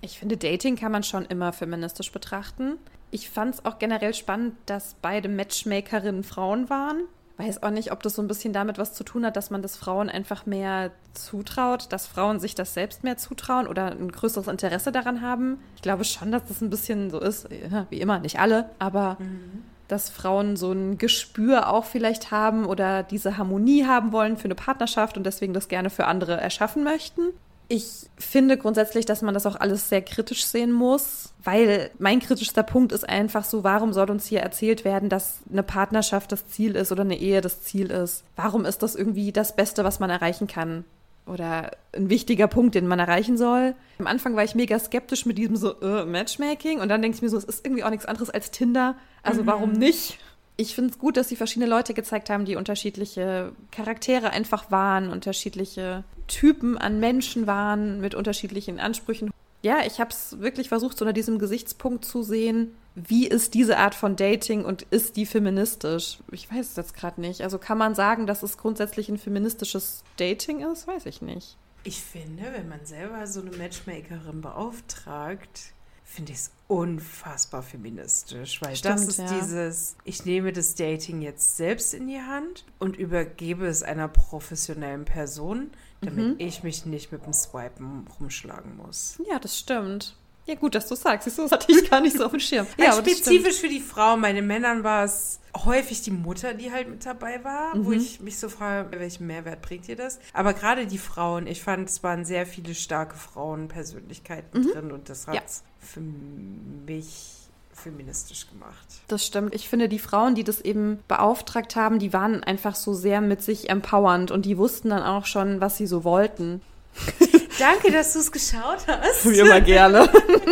Ich finde, Dating kann man schon immer feministisch betrachten. Ich fand es auch generell spannend, dass beide Matchmakerinnen Frauen waren. Weiß auch nicht, ob das so ein bisschen damit was zu tun hat, dass man das Frauen einfach mehr zutraut, dass Frauen sich das selbst mehr zutrauen oder ein größeres Interesse daran haben. Ich glaube schon, dass das ein bisschen so ist. Wie immer, nicht alle, aber. Mhm dass Frauen so ein Gespür auch vielleicht haben oder diese Harmonie haben wollen für eine Partnerschaft und deswegen das gerne für andere erschaffen möchten. Ich finde grundsätzlich, dass man das auch alles sehr kritisch sehen muss, weil mein kritischster Punkt ist einfach so, warum soll uns hier erzählt werden, dass eine Partnerschaft das Ziel ist oder eine Ehe das Ziel ist? Warum ist das irgendwie das Beste, was man erreichen kann? Oder ein wichtiger Punkt, den man erreichen soll. Am Anfang war ich mega skeptisch mit diesem so äh, Matchmaking und dann denke ich mir so, es ist irgendwie auch nichts anderes als Tinder. Also mhm. warum nicht? Ich finde es gut, dass sie verschiedene Leute gezeigt haben, die unterschiedliche Charaktere einfach waren, unterschiedliche Typen an Menschen waren, mit unterschiedlichen Ansprüchen. Ja, ich habe es wirklich versucht, so unter diesem Gesichtspunkt zu sehen, wie ist diese Art von Dating und ist die feministisch? Ich weiß es jetzt gerade nicht. Also kann man sagen, dass es grundsätzlich ein feministisches Dating ist? Weiß ich nicht. Ich finde, wenn man selber so eine Matchmakerin beauftragt, finde ich es unfassbar feministisch, weil Stimmt, das ist ja. dieses, ich nehme das Dating jetzt selbst in die Hand und übergebe es einer professionellen Person, damit mhm. ich mich nicht mit dem Swipen rumschlagen muss. Ja, das stimmt. Ja, gut, dass du sagst. Das hatte ich gar nicht so auf dem Schirm. ja, spezifisch für die Frau. Meine Männern war es häufig die Mutter, die halt mit dabei war, mhm. wo ich mich so frage, welchen Mehrwert bringt ihr das? Aber gerade die Frauen, ich fand, es waren sehr viele starke Frauenpersönlichkeiten mhm. drin und das hat es ja. für mich feministisch gemacht. Das stimmt. Ich finde, die Frauen, die das eben beauftragt haben, die waren einfach so sehr mit sich empowernd und die wussten dann auch schon, was sie so wollten. Danke, dass du es geschaut hast. Wie immer gerne.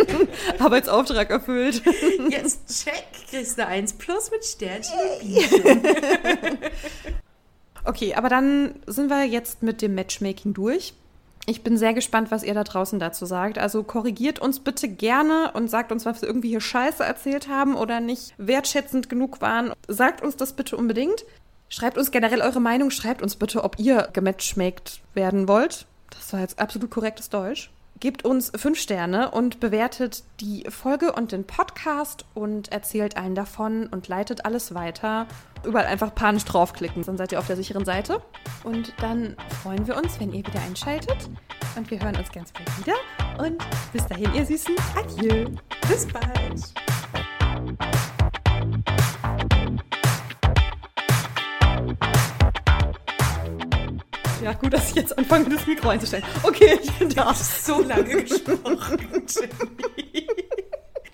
Arbeitsauftrag erfüllt. Jetzt check, kriegst du 1 plus mit Sternchen Okay, aber dann sind wir jetzt mit dem Matchmaking durch. Ich bin sehr gespannt, was ihr da draußen dazu sagt. Also korrigiert uns bitte gerne und sagt uns, was wir irgendwie hier Scheiße erzählt haben oder nicht wertschätzend genug waren. Sagt uns das bitte unbedingt. Schreibt uns generell eure Meinung. Schreibt uns bitte, ob ihr gematchmaked werden wollt. Das war jetzt absolut korrektes Deutsch. Gebt uns fünf Sterne und bewertet die Folge und den Podcast und erzählt allen davon und leitet alles weiter. Überall einfach panisch draufklicken, dann seid ihr auf der sicheren Seite. Und dann freuen wir uns, wenn ihr wieder einschaltet. Und wir hören uns ganz bald wieder. Und bis dahin, ihr Süßen. Adieu. Bis bald. Ja, gut, dass ich jetzt anfange, das Mikro einzustellen. Okay, ich bin da. So lange gesprochen, Jenny.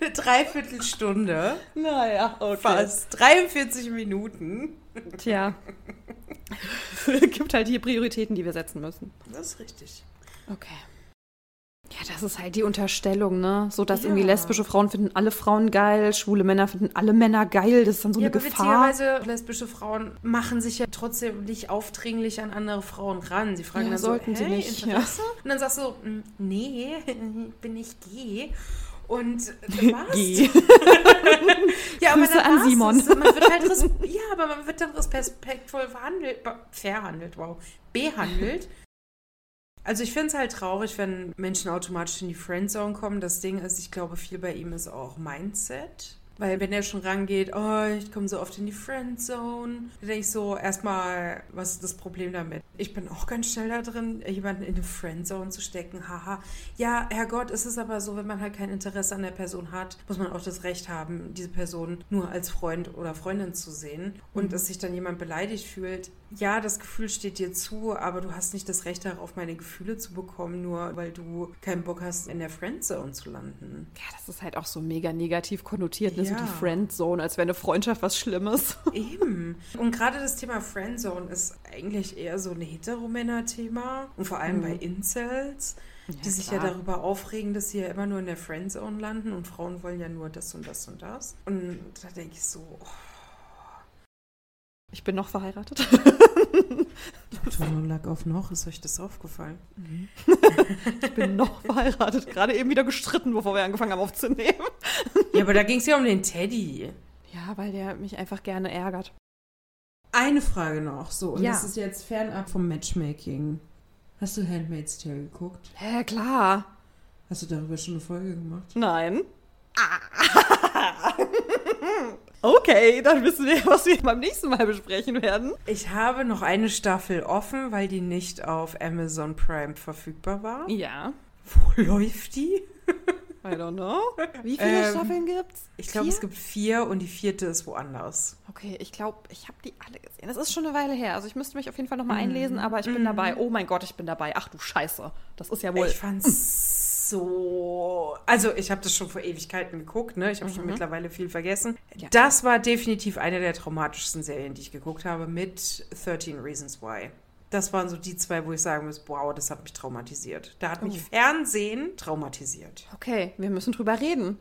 Eine Dreiviertelstunde. Naja, okay. Fast. 43 Minuten. Tja. Gibt halt hier Prioritäten, die wir setzen müssen. Das ist richtig. Okay. Ja, das ist halt die Unterstellung, ne? So, dass Ja. irgendwie lesbische Frauen finden alle Frauen geil, schwule Männer finden alle Männer geil. Das ist dann so ja, eine aber Gefahr. lesbische Frauen machen sich ja trotzdem nicht aufdringlich an andere Frauen ran. Sie fragen Ja, dann sollten so, sie hey, nicht, Interesse? Und dann sagst du, "Mm, nee, bin ich gay. Und äh, was? Geh. Ja, Grüße dann an Simon. das. Man wird halt ja, aber man wird dann respektvoll verhandelt, be- verhandelt, wow, behandelt. Also ich finde es halt traurig, wenn Menschen automatisch in die Friendzone kommen. Das Ding ist, ich glaube, viel bei ihm ist auch Mindset. Weil wenn er schon rangeht, oh, ich komme so oft in die Friendzone, dann denke ich so, erstmal, was ist das Problem damit? Ich bin auch ganz schnell da drin, jemanden in eine Friendzone zu stecken, haha. Ja, Herrgott, es ist aber so, wenn man halt kein Interesse an der Person hat, muss man auch das Recht haben, diese Person nur als Freund oder Freundin zu sehen. Und dass sich dann jemand beleidigt fühlt, ja, das Gefühl steht dir zu, aber du hast nicht das Recht darauf, meine Gefühle zu bekommen, nur weil du keinen Bock hast, in der Friendzone zu landen. Ja, das ist halt auch so mega negativ konnotiert, ne? So Ja. die Friendzone, als wäre eine Freundschaft was Schlimmes. Eben. Und gerade das Thema Friendzone ist eigentlich eher so ein Heteromänner-Thema. Und vor allem Mhm. bei Incels, die sich ja klar. darüber aufregen, dass sie ja immer nur in der Friendzone landen und Frauen wollen ja nur das und das und das. Und da denke ich so, oh, Ich bin noch verheiratet. Betonung lag auf noch, ist euch das aufgefallen? Ich bin noch verheiratet. Gerade eben wieder gestritten, bevor wir angefangen haben aufzunehmen. Ja, aber da ging es ja um den Teddy. Ja, weil der mich einfach gerne ärgert. Eine Frage noch, so, und Ja. das ist jetzt fernab vom Matchmaking. Hast du Handmaid's Tale geguckt? Hä, klar. Hast du darüber schon eine Folge gemacht? Nein. Okay, dann wissen wir, was wir beim nächsten Mal besprechen werden. Ich habe noch eine Staffel offen, weil die nicht auf Amazon Prime verfügbar war. Ja. Wo läuft die? I don't know. Wie viele Ähm, Staffeln gibt's? Ich glaube, es gibt vier und die vierte ist woanders. Okay, ich glaube, ich habe die alle gesehen. Das ist schon eine Weile her. Also ich müsste mich auf jeden Fall nochmal Mhm. einlesen, aber ich bin dabei. Oh mein Gott, ich bin dabei. Ach du Scheiße. Das ist ja wohl. Ich fand's so. Also, ich habe das schon vor Ewigkeiten geguckt, ne? Ich habe schon mittlerweile viel vergessen. Ja. Das war definitiv eine der traumatischsten Serien, die ich geguckt habe, mit 13 Reasons Why. Das waren so die zwei, wo ich sagen muss, wow, das hat mich traumatisiert. Da hat mich Oh. Fernsehen traumatisiert. Okay, wir müssen drüber reden.